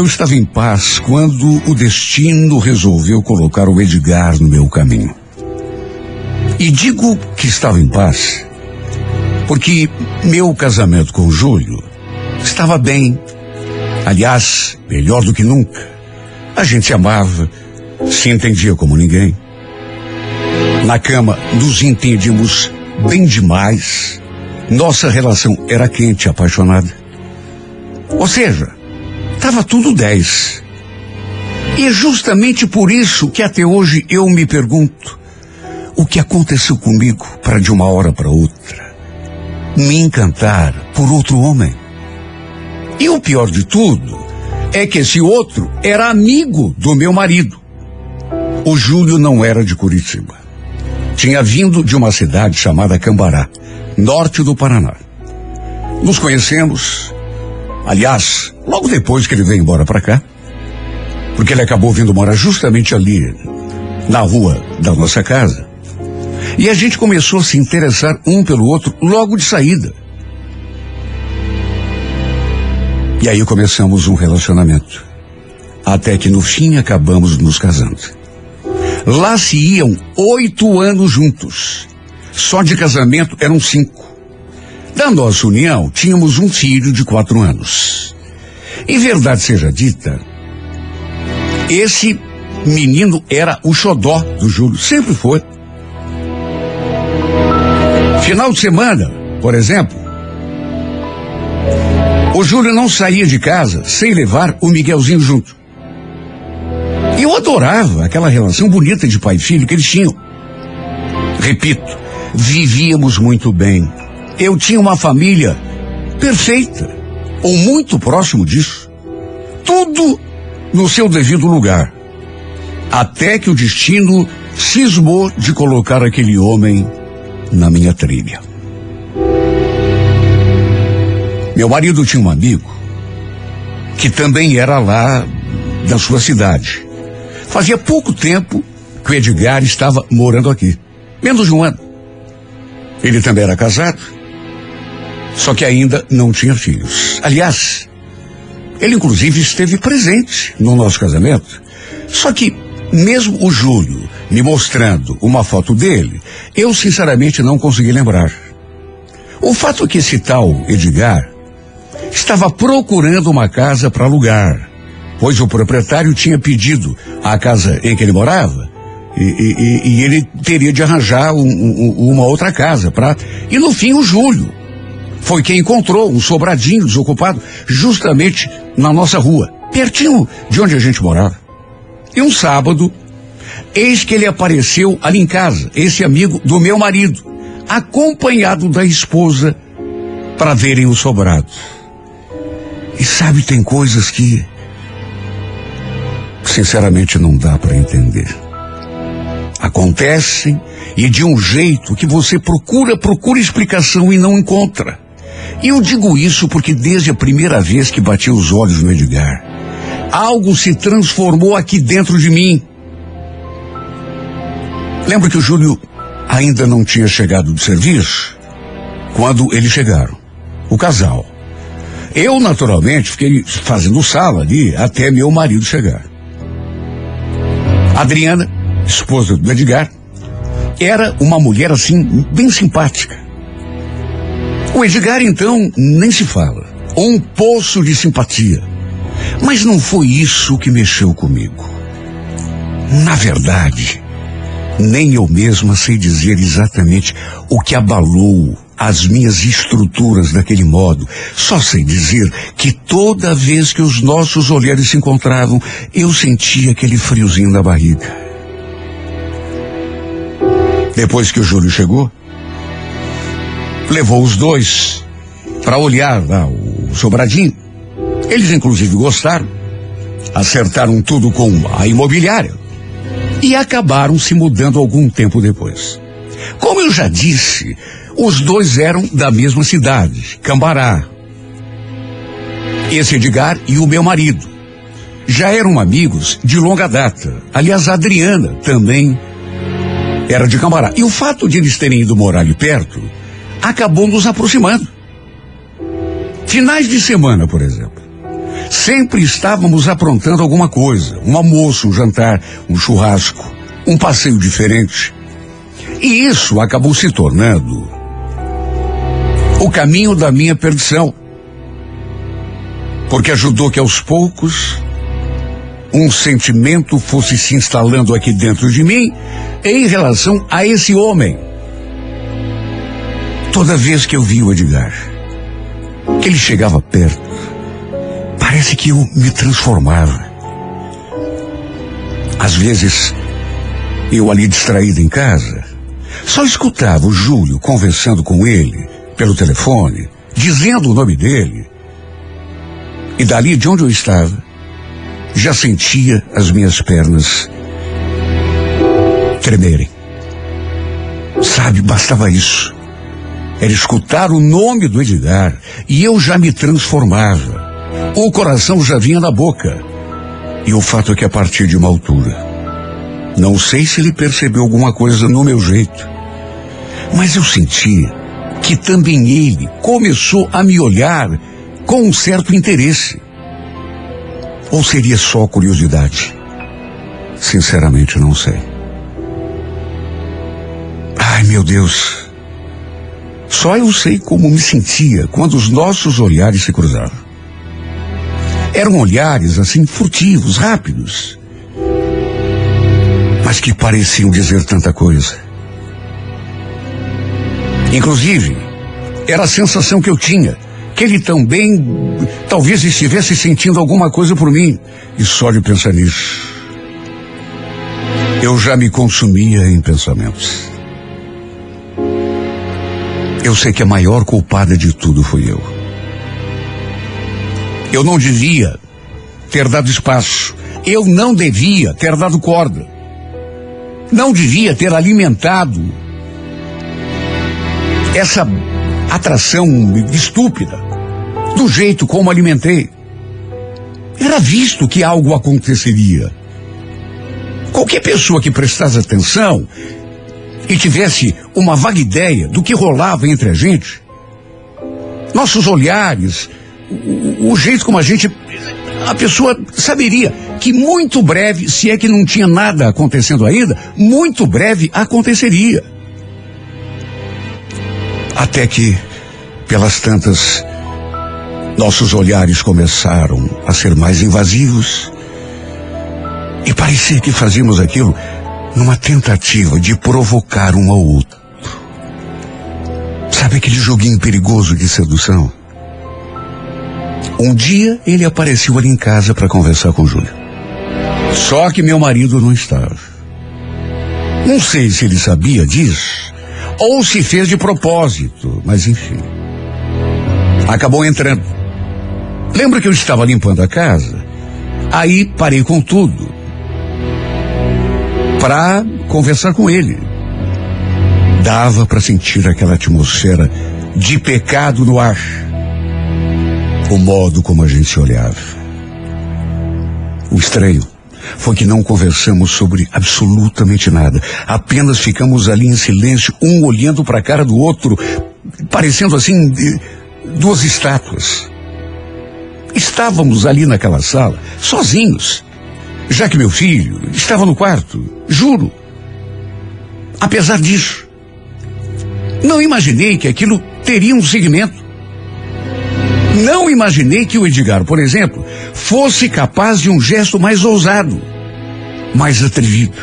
Eu estava em paz quando o destino resolveu colocar o Edgar no meu caminho. E digo que estava em paz porque meu casamento com Júlio estava bem. Aliás, melhor do que nunca. A gente se amava, se entendia como ninguém. Na cama, nos entendíamos bem demais. Nossa relação era quente, apaixonada. Ou seja, estava tudo 10. E é justamente por isso que até hoje eu me pergunto o que aconteceu comigo para de uma hora para outra me encantar por outro homem. E o pior de tudo é que esse outro era amigo do meu marido. O Júlio não era de Curitiba. Tinha vindo de uma cidade chamada Cambará, norte do Paraná. Nos conhecemos, aliás, logo depois que ele veio embora para cá, porque ele acabou vindo morar justamente ali, na rua da nossa casa. E a gente começou a se interessar um pelo outro logo de saída. E aí começamos um relacionamento. Até que no fim acabamos nos casando. Lá se iam oito anos juntos. Só de casamento eram cinco. Da nossa união, tínhamos um filho de quatro anos. Em verdade seja dita, esse menino era o xodó do Júlio, sempre foi. Final de semana, por exemplo, o Júlio não saía de casa sem levar o Miguelzinho junto. E eu adorava aquela relação bonita de pai e filho que eles tinham. Repito, vivíamos muito bem. Eu tinha uma família perfeita, ou muito próximo disso. Tudo no seu devido lugar. Até que o destino cismou de colocar aquele homem na minha trilha. Meu marido tinha um amigo que também era lá da sua cidade. Fazia pouco tempo que o Edgar estava morando aqui. Menos de um ano. Ele também era casado, só que ainda não tinha filhos. Aliás, ele inclusive esteve presente no nosso casamento. Só que, mesmo o Júlio me mostrando uma foto dele, eu sinceramente não consegui lembrar. O fato é que esse tal Edgar estava procurando uma casa para alugar, pois o proprietário tinha pedido a casa em que ele morava e, e- e- ele teria de arranjar um- um- uma outra casa para. E no fim o Júlio foi quem encontrou um sobradinho desocupado justamente na nossa rua, pertinho de onde a gente morava. E um sábado, eis que ele apareceu ali em casa, esse amigo do meu marido, acompanhado da esposa para verem o sobrado. E sabe, tem coisas que, sinceramente, não dá para entender. Acontecem e de um jeito que você procura, procura explicação e não encontra. E eu digo isso porque desde a primeira vez que bati os olhos no Edgar, algo se transformou aqui dentro de mim. Lembro que o Júlio ainda não tinha chegado do serviço quando eles chegaram. O casal. Eu, naturalmente, fiquei fazendo sala ali até meu marido chegar. Adriana, esposa do Edgar, era uma mulher assim, bem simpática. O Edgar, então, nem se fala. Um poço de simpatia. Mas não foi isso que mexeu comigo. Na verdade, nem eu mesma sei dizer exatamente o que abalou as minhas estruturas daquele modo. Só sei dizer que toda vez que os nossos olhares se encontravam, eu sentia aquele friozinho na barriga. Depois que o Júlio chegou, levou os dois para olhar lá o sobradinho. Eles inclusive gostaram, acertaram tudo com a imobiliária e acabaram se mudando algum tempo depois. Como eu já disse, os dois eram da mesma cidade, Cambará. Esse Edgar e o meu marido. Já eram amigos de longa data. Aliás, a Adriana também era de Cambará. E o fato de eles terem ido morar ali perto acabou nos aproximando. Finais de semana, por exemplo. Sempre estávamos aprontando alguma coisa. Um almoço, um jantar, um churrasco, um passeio diferente. E isso acabou se tornando o caminho da minha perdição. Porque ajudou que aos poucos um sentimento fosse se instalando aqui dentro de mim em relação a esse homem. Toda vez que eu vi o Edgar, que ele chegava perto, parece que eu me transformava. Às vezes, eu ali distraído em casa, só escutava o Júlio conversando com ele pelo telefone, dizendo o nome dele. E dali de onde eu estava, já sentia as minhas pernas tremerem. Sabe, bastava isso. Era escutar o nome do Edgar e eu já me transformava. O coração já vinha na boca. E o fato é que a partir de uma altura, não sei se ele percebeu alguma coisa no meu jeito, mas eu sentia que também ele começou a me olhar com um certo interesse. Ou seria só curiosidade? Sinceramente, não sei. Ai, meu Deus. Só eu sei como me sentia quando os nossos olhares se cruzaram. Eram olhares assim furtivos, rápidos, mas que pareciam dizer tanta coisa. Inclusive, era a sensação que eu tinha, que ele também talvez estivesse sentindo alguma coisa por mim. E só de pensar nisso, eu já me consumia em pensamentos. Eu sei que a maior culpada de tudo fui eu. Eu não devia ter dado espaço. Eu não devia ter dado corda. Não devia ter alimentado essa atração estúpida do jeito como alimentei. Era visto que algo aconteceria. Qualquer pessoa que prestasse atenção e tivesse uma vaga ideia do que rolava entre a gente, nossos olhares, o, o jeito como a gente. A pessoa saberia que muito breve, se é que não tinha nada acontecendo ainda, muito breve aconteceria. Até que, pelas tantas, nossos olhares começaram a ser mais invasivos. E parecia que fazíamos aquilo numa tentativa de provocar um ao outro. Sabe aquele joguinho perigoso de sedução? Um dia ele apareceu ali em casa para conversar com Júlia. Só que meu marido não estava. Não sei se ele sabia disso ou se fez de propósito, mas enfim. Acabou entrando. Lembra que eu estava limpando a casa? Aí parei com tudo para conversar com ele. Dava para sentir aquela atmosfera de pecado no ar. O modo como a gente se olhava. O estranho foi que não conversamos sobre absolutamente nada. Apenas ficamos ali em silêncio, um olhando para a cara do outro, parecendo assim duas estátuas. Estávamos ali naquela sala, sozinhos, já que meu filho estava no quarto, juro. Apesar disso, não imaginei que aquilo teria um segmento. Não imaginei que o Edgar, por exemplo, fosse capaz de um gesto mais ousado, mais atrevido.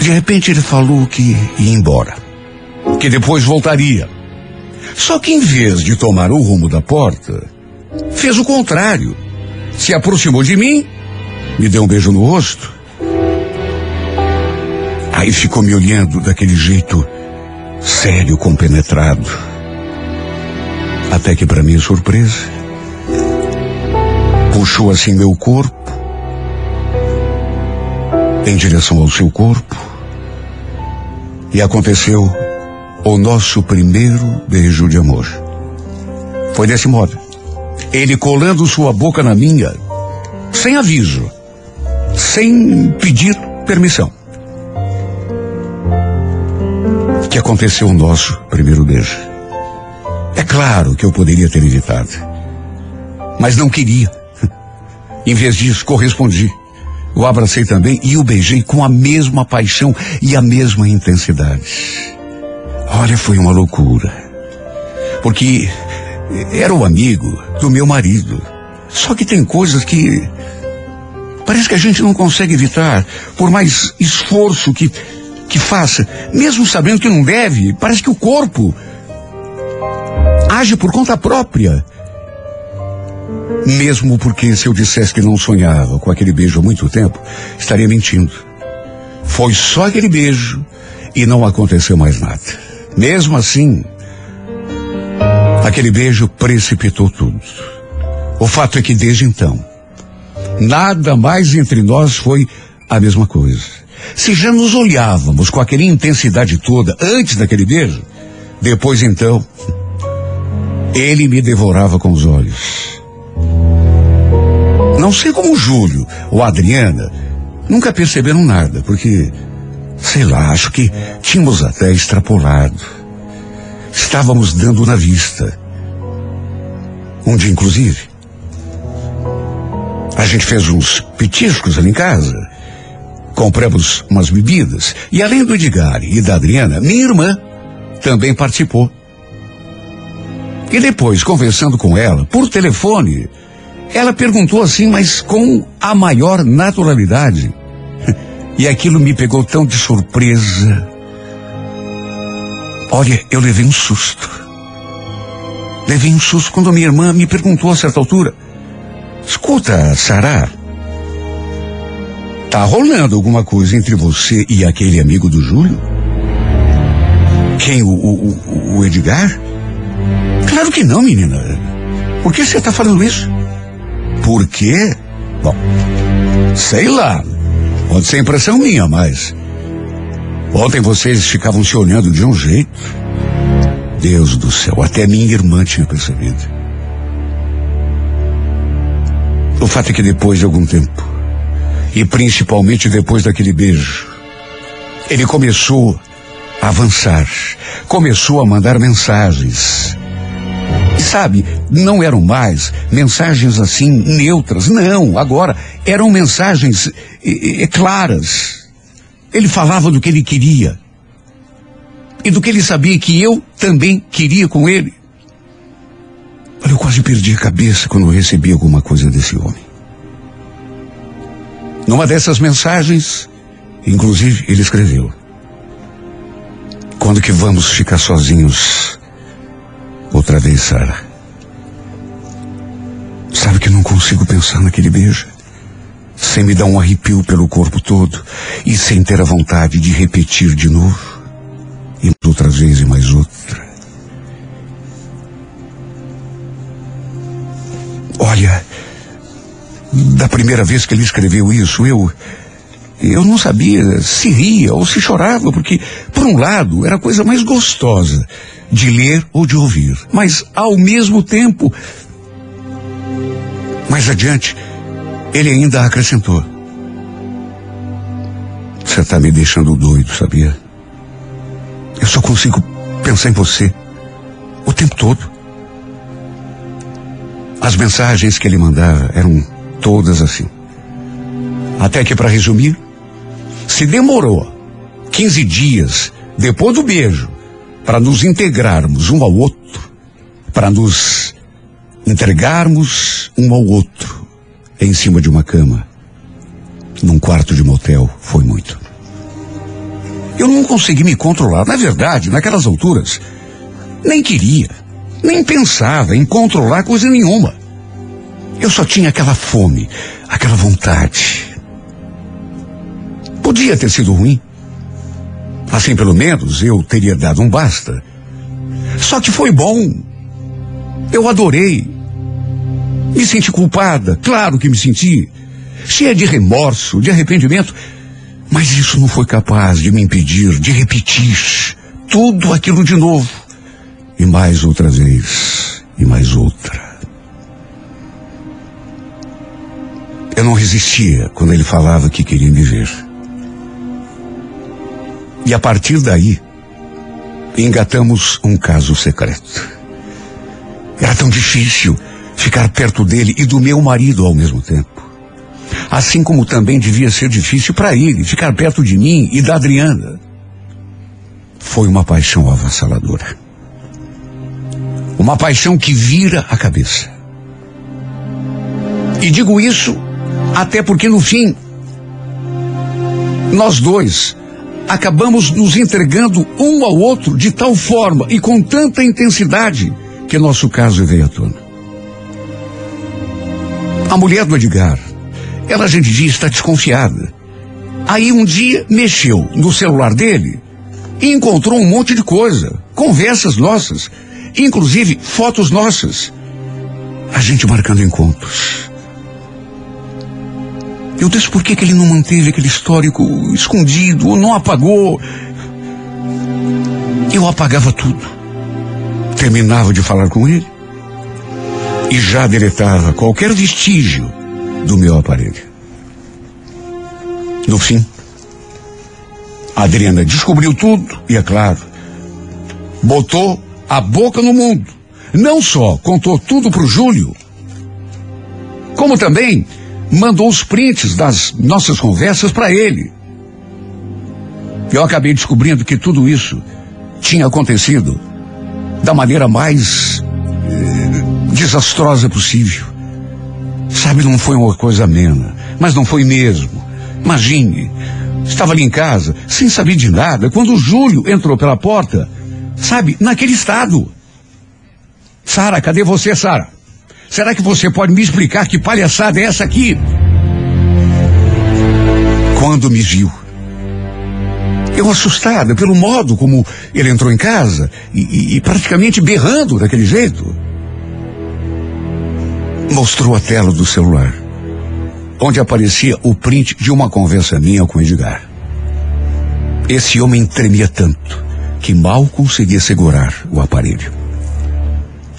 De repente ele falou que ia embora, que depois voltaria. Só que em vez de tomar o rumo da porta, fez o contrário. Se aproximou de mim, me deu um beijo no rosto. Aí ficou me olhando daquele jeito sério, compenetrado. Até que, para minha surpresa, puxou assim meu corpo em direção ao seu corpo e aconteceu o nosso primeiro beijo de amor. Foi desse modo. Ele colando sua boca na minha, sem aviso, sem pedir permissão. Que aconteceu o nosso primeiro beijo. É claro que eu poderia ter evitado, mas não queria. Em vez disso, correspondi. O abracei também e o beijei com a mesma paixão e a mesma intensidade. Olha, foi uma loucura. Porque era o amigo do meu marido. Só que tem coisas que parece que a gente não consegue evitar, por mais esforço que, que faça, mesmo sabendo que não deve, parece que o corpo age por conta própria. Mesmo porque se eu dissesse que não sonhava com aquele beijo há muito tempo, estaria mentindo. Foi só aquele beijo e não aconteceu mais nada. Mesmo assim, aquele beijo precipitou tudo. O fato é que desde então, nada mais entre nós foi a mesma coisa. Se já nos olhávamos com aquela intensidade toda antes daquele beijo, depois então, ele me devorava com os olhos. Não sei como o Júlio ou a Adriana nunca perceberam nada, porque, sei lá, acho que tínhamos até extrapolado. Estávamos dando na vista. Dia, inclusive, a gente fez uns petiscos ali em casa. Compramos umas bebidas. E além do Edgar e da Adriana, minha irmã também participou. E depois, conversando com ela, por telefone, ela perguntou assim, mas com a maior naturalidade. E aquilo me pegou tão de surpresa. Olha, eu levei um susto. Levei um susto quando minha irmã me perguntou a certa altura: Escuta, Sará, tá rolando alguma coisa entre você e aquele amigo do Júlio? Quem? O, o, o- o Edgar? Claro que não, menina. Por que você está falando isso? Por quê? Bom, sei lá. Pode ser impressão minha, mas. Ontem vocês ficavam se olhando de um jeito. Deus do céu, até minha irmã tinha percebido. O fato é que depois de algum tempo, e principalmente depois daquele beijo, ele começou a avançar, começou a mandar mensagens. E sabe, não eram mais mensagens assim neutras, não. Agora eram mensagens claras. Ele falava do que ele queria e do que ele sabia que eu também queria com ele. Eu quase perdi a cabeça quando recebi alguma coisa desse homem. Numa dessas mensagens, inclusive, ele escreveu: Quando que vamos ficar sozinhos outra vez, Sara? Sabe que eu não consigo pensar naquele beijo? Sem me dar um arrepio pelo corpo todo e sem ter a vontade de repetir de novo. E outra vez e mais outra. Olha, da primeira vez que ele escreveu isso, eu. Eu não sabia se ria ou se chorava, porque, por um lado, era a coisa mais gostosa de ler ou de ouvir. Mas, ao mesmo tempo. Mais adiante, ele ainda acrescentou. Você está me deixando doido, sabia? Eu só consigo pensar em você o tempo todo. As mensagens que ele mandava eram todas assim. Até que, para resumir, se demorou 15 dias depois do beijo para nos integrarmos um ao outro, para nos entregarmos um ao outro em cima de uma cama, num quarto de motel, foi muito. Eu não consegui me controlar. Na verdade, naquelas alturas, nem queria, nem pensava em controlar coisa nenhuma. Eu só tinha aquela fome, aquela vontade. Podia ter sido ruim. Assim, pelo menos, eu teria dado um basta. Só que foi bom. Eu adorei. Me senti culpada, claro que me senti. Cheia de remorso, de arrependimento. Mas isso não foi capaz de me impedir de repetir tudo aquilo de novo. E mais outra vez. E mais outra. Eu não resistia quando ele falava que queria me ver. E a partir daí, engatamos um caso secreto. Era tão difícil ficar perto dele e do meu marido ao mesmo tempo. Assim como também devia ser difícil para ele ficar perto de mim e da Adriana. Foi uma paixão avassaladora. Uma paixão que vira a cabeça. E digo isso até porque no fim, nós dois acabamos nos entregando um ao outro de tal forma e com tanta intensidade que nosso caso veio à tona. A mulher do Edgar, ela a gente diz está desconfiada. Aí um dia mexeu no celular dele e encontrou um monte de coisa, conversas nossas, inclusive fotos nossas. A gente marcando encontros. Eu disse por que, que ele não manteve aquele histórico escondido ou não apagou. Eu apagava tudo. Terminava de falar com ele e já deletava qualquer vestígio do meu aparelho. No fim, a Adriana descobriu tudo e, é claro, botou a boca no mundo. Não só contou tudo para o Júlio, como também mandou os prints das nossas conversas para ele. Eu acabei descobrindo que tudo isso tinha acontecido da maneira mais desastrosa possível. Sabe, não foi uma coisa amena, mas não foi mesmo. Imagine, estava ali em casa, sem saber de nada, quando o Júlio entrou pela porta, sabe, naquele estado. Sara, cadê você, Sara? Será que você pode me explicar que palhaçada é essa aqui? Quando me viu, eu assustada pelo modo como ele entrou em casa e, e, e praticamente berrando daquele jeito, mostrou a tela do celular, onde aparecia o print de uma conversa minha com Edgar. Esse homem tremia tanto que mal conseguia segurar o aparelho.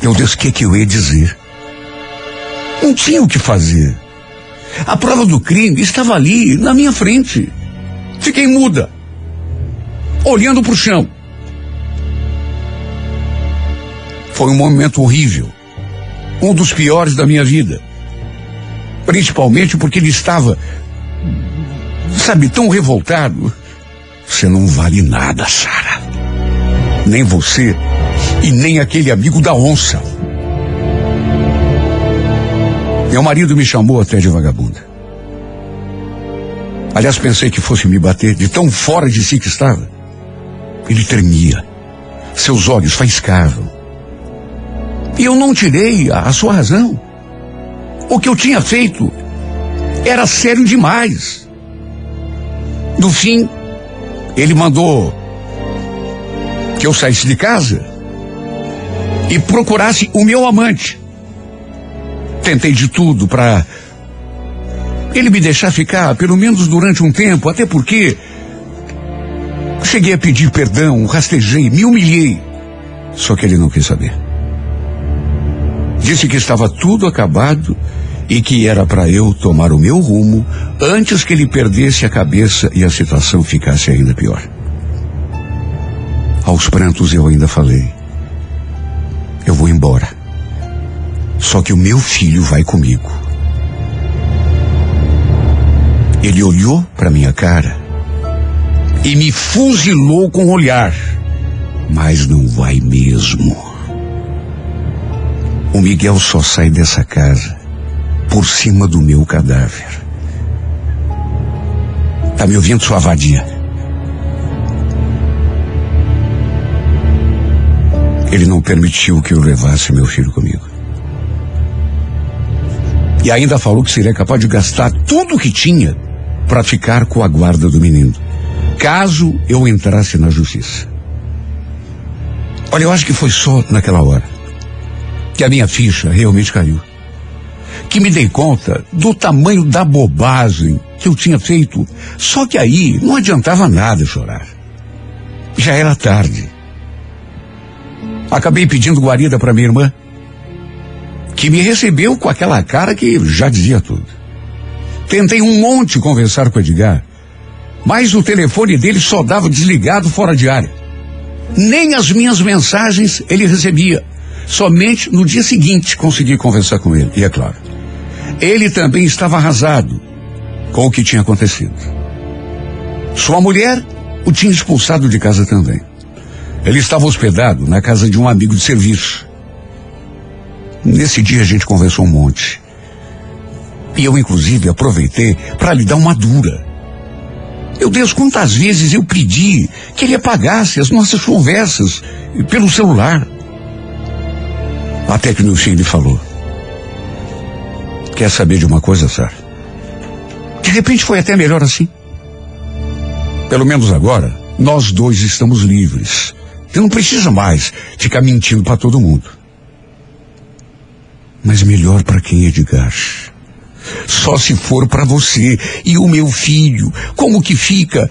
Eu disse o que, que eu ia dizer. Não tinha o que fazer. A prova do crime estava ali, na minha frente. Fiquei muda, olhando para o chão. Foi um momento horrível. Um dos piores da minha vida. Principalmente porque ele estava, sabe, tão revoltado. Você não vale nada, Sara. Nem você e nem aquele amigo da onça. Meu marido me chamou até de vagabunda. Aliás, pensei que fosse me bater de tão fora de si que estava. Ele tremia. Seus olhos faiscavam. E eu não tirei a, a sua razão. O que eu tinha feito era sério demais. No fim, ele mandou que eu saísse de casa e procurasse o meu amante. Tentei de tudo para ele me deixar ficar, pelo menos durante um tempo, até porque cheguei a pedir perdão, rastejei, me humilhei. Só que ele não quis saber. Disse que estava tudo acabado e que era para eu tomar o meu rumo antes que ele perdesse a cabeça e a situação ficasse ainda pior. Aos prantos eu ainda falei: Eu vou embora. Só que o meu filho vai comigo. Ele olhou para minha cara e me fuzilou com o olhar. Mas não vai mesmo. O Miguel só sai dessa casa por cima do meu cadáver. Tá me ouvindo, sua vadia? Ele não permitiu que eu levasse meu filho comigo. E ainda falou que seria capaz de gastar tudo o que tinha para ficar com a guarda do menino, caso eu entrasse na justiça. Olha, eu acho que foi só naquela hora que a minha ficha realmente caiu. Que me dei conta do tamanho da bobagem que eu tinha feito. Só que aí não adiantava nada chorar. Já era tarde. Acabei pedindo guarida para minha irmã, que me recebeu com aquela cara que já dizia tudo. Tentei um monte conversar com o Edgar, mas o telefone dele só dava desligado fora de área. Nem as minhas mensagens ele recebia. Somente no dia seguinte consegui conversar com ele. E é claro, ele também estava arrasado com o que tinha acontecido. Sua mulher o tinha expulsado de casa também. Ele estava hospedado na casa de um amigo de serviço. Nesse dia a gente conversou um monte. E eu, inclusive, aproveitei para lhe dar uma dura. Meu Deus, quantas vezes eu pedi que ele apagasse as nossas conversas pelo celular. Até que no fim ele falou: Quer saber de uma coisa, Sar? De repente foi até melhor assim. Pelo menos agora, nós dois estamos livres. Você não precisa mais ficar mentindo para todo mundo. Mas melhor para quem, Edgar? Só se for para você e o meu filho. Como que fica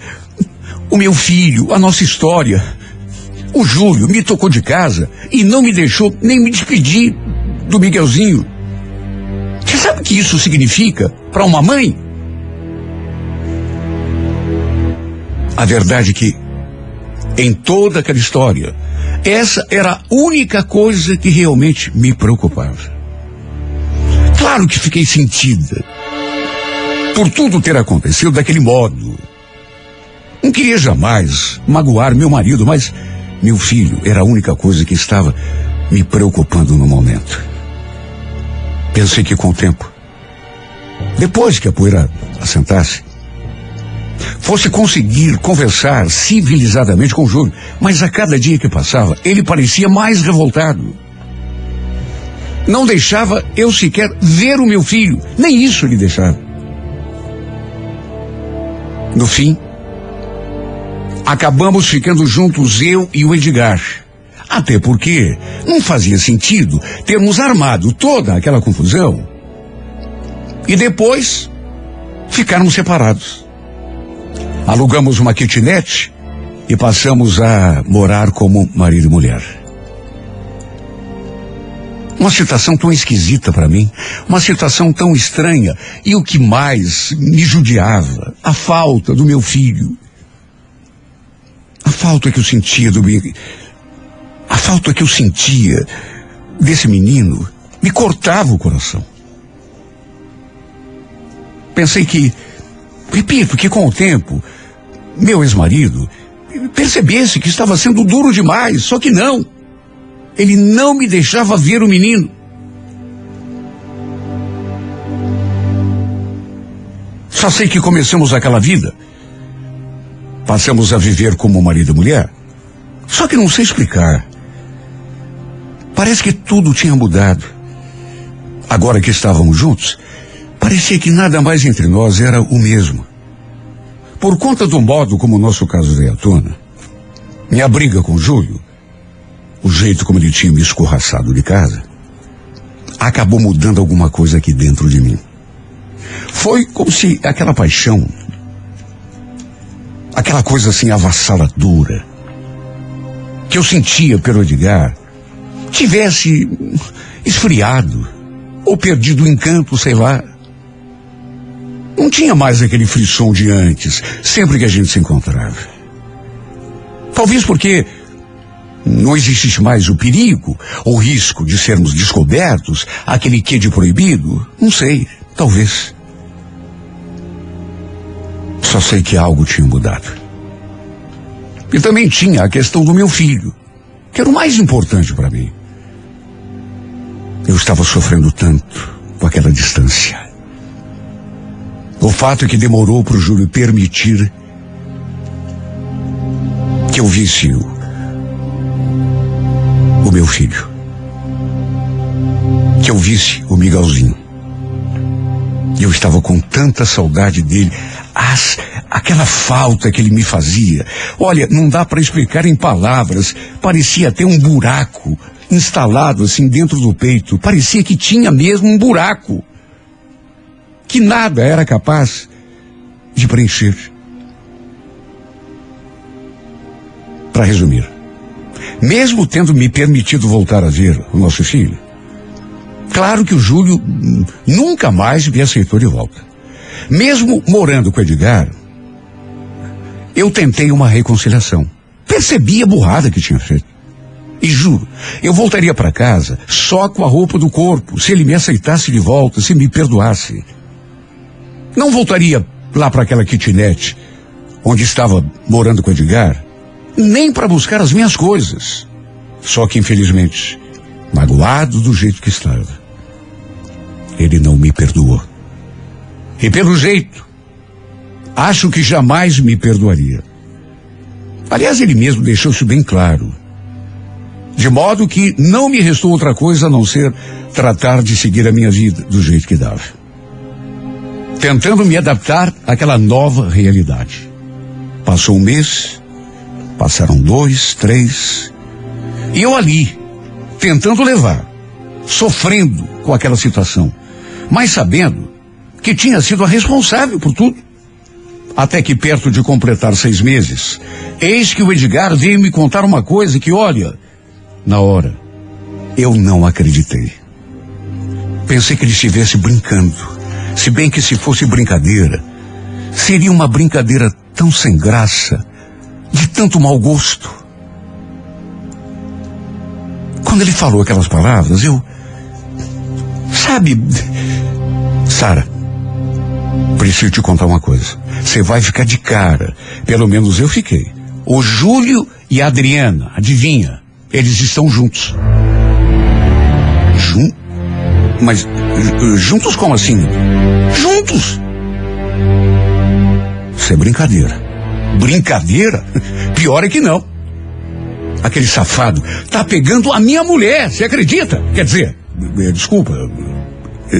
o meu filho, a nossa história? O Júlio me tocou de casa e não me deixou nem me despedir do Miguelzinho. Você sabe o que isso significa para uma mãe? A verdade é que, em toda aquela história, essa era a única coisa que realmente me preocupava. Claro que fiquei sentida por tudo ter acontecido daquele modo. Não queria jamais magoar meu marido, mas meu filho era a única coisa que estava me preocupando no momento. Pensei que com o tempo, depois que a poeira assentasse, fosse conseguir conversar civilizadamente com o Júlio, mas a cada dia que passava, ele parecia mais revoltado. Não deixava eu sequer ver o meu filho, nem isso ele deixava. No fim, acabamos ficando juntos eu e o Edgar. Até porque não fazia sentido termos armado toda aquela confusão e depois ficarmos separados. Alugamos uma kitnet e passamos a morar como marido e mulher. Uma situação tão esquisita para mim, uma situação tão estranha. E o que mais me judiava? A falta do meu filho. A falta que eu sentia do. A falta que eu sentia desse menino me cortava o coração. Pensei que, repito, que com o tempo, meu ex-marido percebesse que estava sendo duro demais, só que não. Ele não me deixava ver o menino. Só sei que começamos aquela vida. Passamos a viver como marido e mulher. Só que não sei explicar. Parece que tudo tinha mudado. Agora que estávamos juntos, parecia que nada mais entre nós era o mesmo. Por conta do modo como o nosso caso veio à tona, minha briga com Júlio, o jeito como ele tinha me escorraçado de casa, acabou mudando alguma coisa aqui dentro de mim. Foi como se aquela paixão, aquela coisa assim avassaladora, que eu sentia pelo Edgar, tivesse esfriado, ou perdido o encanto, sei lá. Não tinha mais aquele frisson de antes, sempre que a gente se encontrava. Talvez porque não existe mais o perigo ou risco de sermos descobertos, aquele quê de proibido? Não sei, talvez. Só sei que algo tinha mudado. E também tinha a questão do meu filho, que era o mais importante para mim. Eu estava sofrendo tanto com aquela distância. O fato é que demorou para o Júlio permitir que eu visse o, o meu filho. Que eu visse o Miguelzinho. E eu estava com tanta saudade dele. As, aquela falta que ele me fazia. Olha, não dá para explicar em palavras. Parecia ter um buraco instalado assim dentro do peito. Parecia que tinha mesmo um buraco. Que nada era capaz de preencher. Para resumir, mesmo tendo me permitido voltar a ver o nosso filho, claro que o Júlio nunca mais me aceitou de volta. Mesmo morando com o Edgar, eu tentei uma reconciliação. Percebi a burrada que tinha feito. E juro, eu voltaria para casa só com a roupa do corpo, se ele me aceitasse de volta, se me perdoasse. Não voltaria lá para aquela kitnet onde estava morando com o Edgar, nem para buscar as minhas coisas. Só que, infelizmente, magoado do jeito que estava, ele não me perdoou. E pelo jeito, acho que jamais me perdoaria. Aliás, ele mesmo deixou isso bem claro. De modo que não me restou outra coisa a não ser tratar de seguir a minha vida do jeito que dava. Tentando me adaptar àquela nova realidade. Passou um mês, passaram dois, três, e eu ali, tentando levar, sofrendo com aquela situação, mas sabendo que tinha sido a responsável por tudo. Até que perto de completar seis meses, eis que o Edgar veio me contar uma coisa que, olha, na hora, eu não acreditei. Pensei que ele estivesse brincando, se bem que se fosse brincadeira, seria uma brincadeira tão sem graça, de tanto mau gosto. Quando ele falou aquelas palavras, eu. Sabe. Sara, preciso te contar uma coisa. Você vai ficar de cara. Pelo menos eu fiquei. O Júlio e a Adriana, adivinha? Eles estão juntos. Jun... Mas juntos como assim? Juntos! Isso é brincadeira. Brincadeira? Pior é que não. Aquele safado tá pegando a minha mulher, você acredita? Quer dizer, desculpa,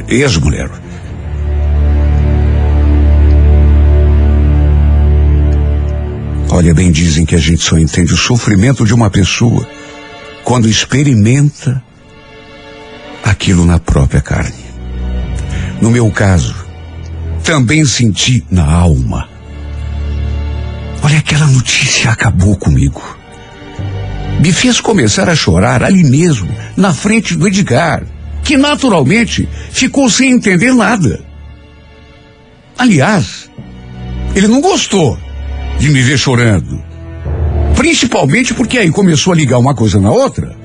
ex-mulher. Olha, bem dizem que a gente só entende o sofrimento de uma pessoa quando experimenta aquilo na própria carne. No meu caso, também senti na alma. Olha, aquela notícia acabou comigo. Me fez começar a chorar ali mesmo, na frente do Edgar, que naturalmente ficou sem entender nada. Aliás, ele não gostou de me ver chorando. Principalmente porque aí começou a ligar uma coisa na outra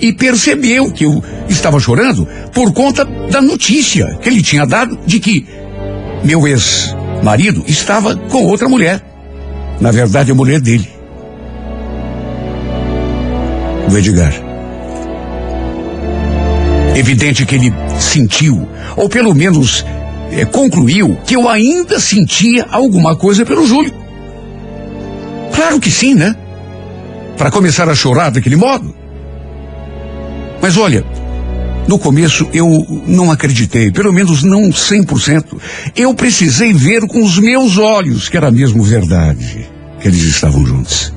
e percebeu que eu estava chorando por conta da notícia que ele tinha dado de que meu ex-marido estava com outra mulher. Na verdade, a mulher dele. O Edgar. Evidente que ele sentiu, ou pelo menos eh, concluiu, que eu ainda sentia alguma coisa pelo Júlio. Claro que sim, né? Para começar a chorar daquele modo. Mas olha, no começo eu não acreditei, pelo menos não 100%. Eu precisei ver com os meus olhos que era mesmo verdade, que eles estavam juntos.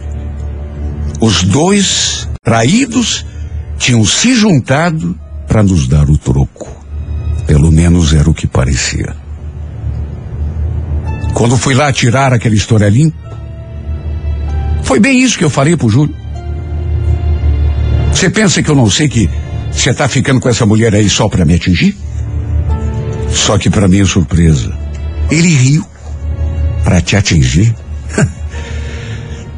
Os dois traídos tinham se juntado para nos dar o troco. Pelo menos era o que parecia. Quando fui lá tirar aquela história limpa, foi bem isso que eu falei pro Júlio. Você pensa que eu não sei que você tá ficando com essa mulher aí só para me atingir? Só que para minha surpresa, ele riu para te atingir.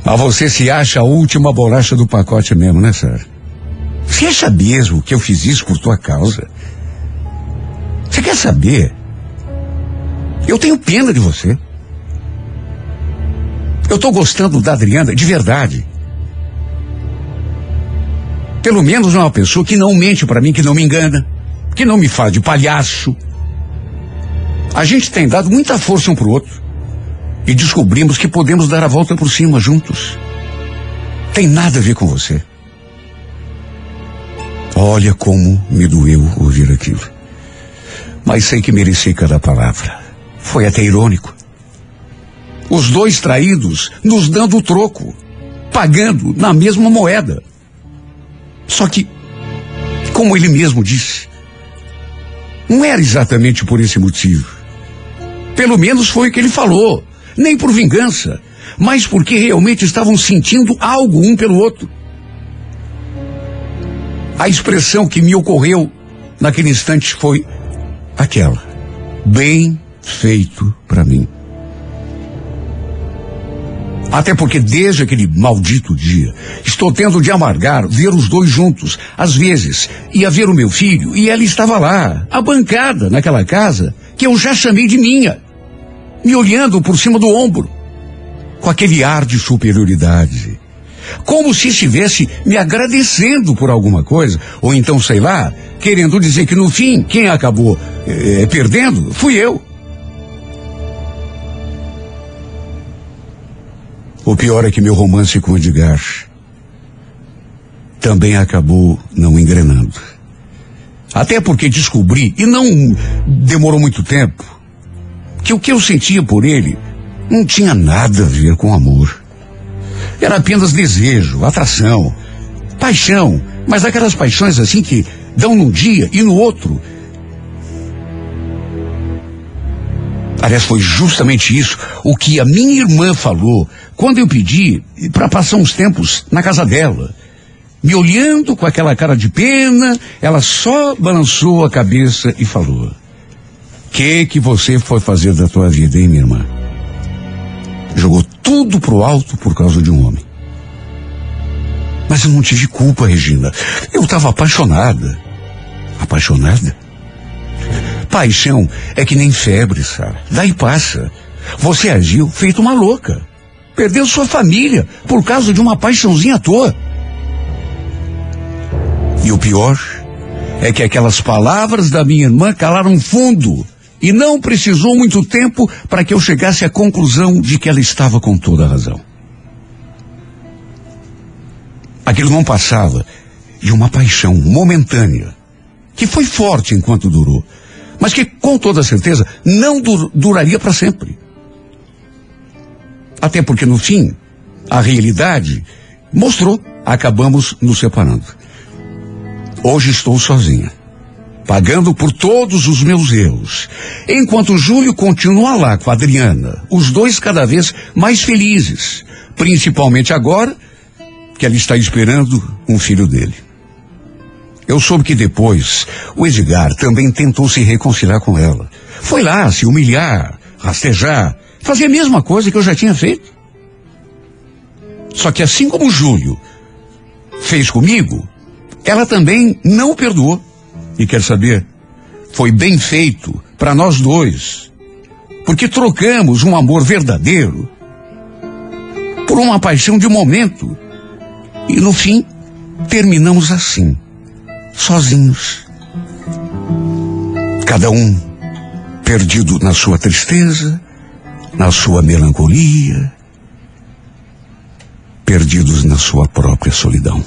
Mas você se acha a última bolacha do pacote mesmo, né, Sara? Você acha mesmo que eu fiz isso por tua causa? Você quer saber? Eu tenho pena de você. Eu tô gostando da Adriana de verdade. Pelo menos é uma pessoa que não mente para mim, que não me engana, que não me faz de palhaço. A gente tem dado muita força um pro outro e descobrimos que podemos dar a volta por cima juntos. Tem nada a ver com você. Olha como me doeu ouvir aquilo. Mas sei que mereci cada palavra. Foi até irônico. Os dois traídos nos dando o troco, pagando na mesma moeda. Só que, como ele mesmo disse, não era exatamente por esse motivo. Pelo menos foi o que ele falou. Nem por vingança, mas porque realmente estavam sentindo algo um pelo outro. A expressão que me ocorreu naquele instante foi aquela: bem feito para mim. Até porque desde aquele maldito dia, estou tendo de amargar ver os dois juntos. Às vezes, ia ver o meu filho e ela estava lá, a bancada naquela casa, que eu já chamei de minha, me olhando por cima do ombro, com aquele ar de superioridade. Como se estivesse me agradecendo por alguma coisa, ou então, sei lá, querendo dizer que no fim, quem acabou eh, perdendo fui eu. O pior é que meu romance com o Edgar também acabou não engrenando. Até porque descobri, e não demorou muito tempo, que o que eu sentia por ele não tinha nada a ver com amor. Era apenas desejo, atração, paixão, mas aquelas paixões assim que dão num dia e no outro. Aliás, foi justamente isso o que a minha irmã falou quando eu pedi para passar uns tempos na casa dela. Me olhando com aquela cara de pena, ela só balançou a cabeça e falou: Que que você foi fazer da tua vida, hein, minha irmã? Jogou tudo pro alto por causa de um homem. Mas eu não tive culpa, Regina. Eu estava apaixonada. Apaixonada? Paixão é que nem febre, Sara. Daí passa. Você agiu feito uma louca. Perdeu sua família por causa de uma paixãozinha à toa. E o pior é que aquelas palavras da minha irmã calaram fundo e não precisou muito tempo para que eu chegasse à conclusão de que ela estava com toda a razão. Aquilo não passava de uma paixão momentânea, que foi forte enquanto durou, mas que com toda certeza não dur duraria para sempre. Até porque no fim, a realidade mostrou, acabamos nos separando. Hoje estou sozinha, pagando por todos os meus erros, enquanto Júlio continua lá com a Adriana, os dois cada vez mais felizes, principalmente agora que ela está esperando um filho dele. Eu soube que depois o Edgar também tentou se reconciliar com ela. Foi lá se humilhar, rastejar, fazer a mesma coisa que eu já tinha feito. Só que assim como Júlio fez comigo, ela também não o perdoou. E quer saber? Foi bem feito para nós dois. Porque trocamos um amor verdadeiro por uma paixão de momento. E no fim, terminamos assim, sozinhos. Cada um perdido na sua tristeza, na sua melancolia, perdidos na sua própria solidão.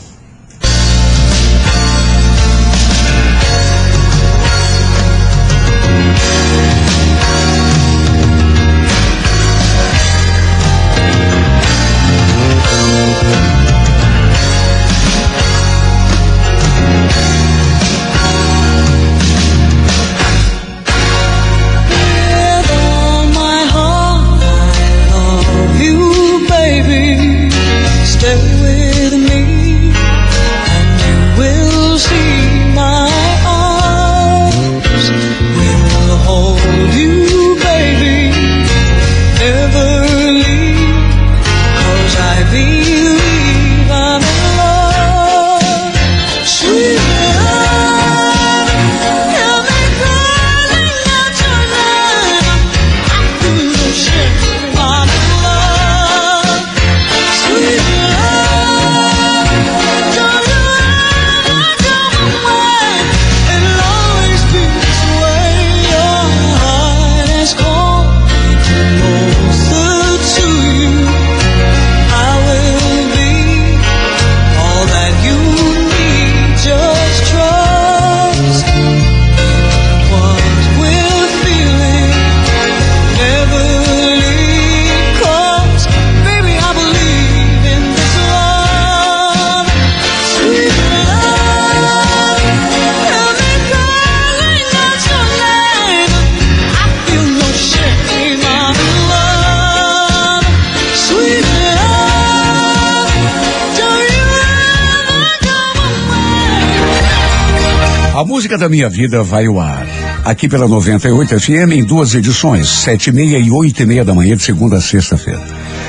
Da minha vida vai ao ar. Aqui pela 98 FM em duas edições, sete e meia e oito e meia da manhã de segunda a sexta-feira.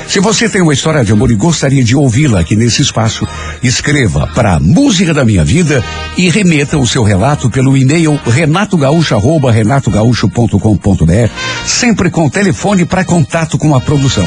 Se você tem uma história de amor e gostaria de ouvi-la aqui nesse espaço, escreva para Música da Minha Vida e remeta o seu relato pelo e-mail renatogaúcho@renatogaúcho.com.br, sempre com telefone para contato com a produção.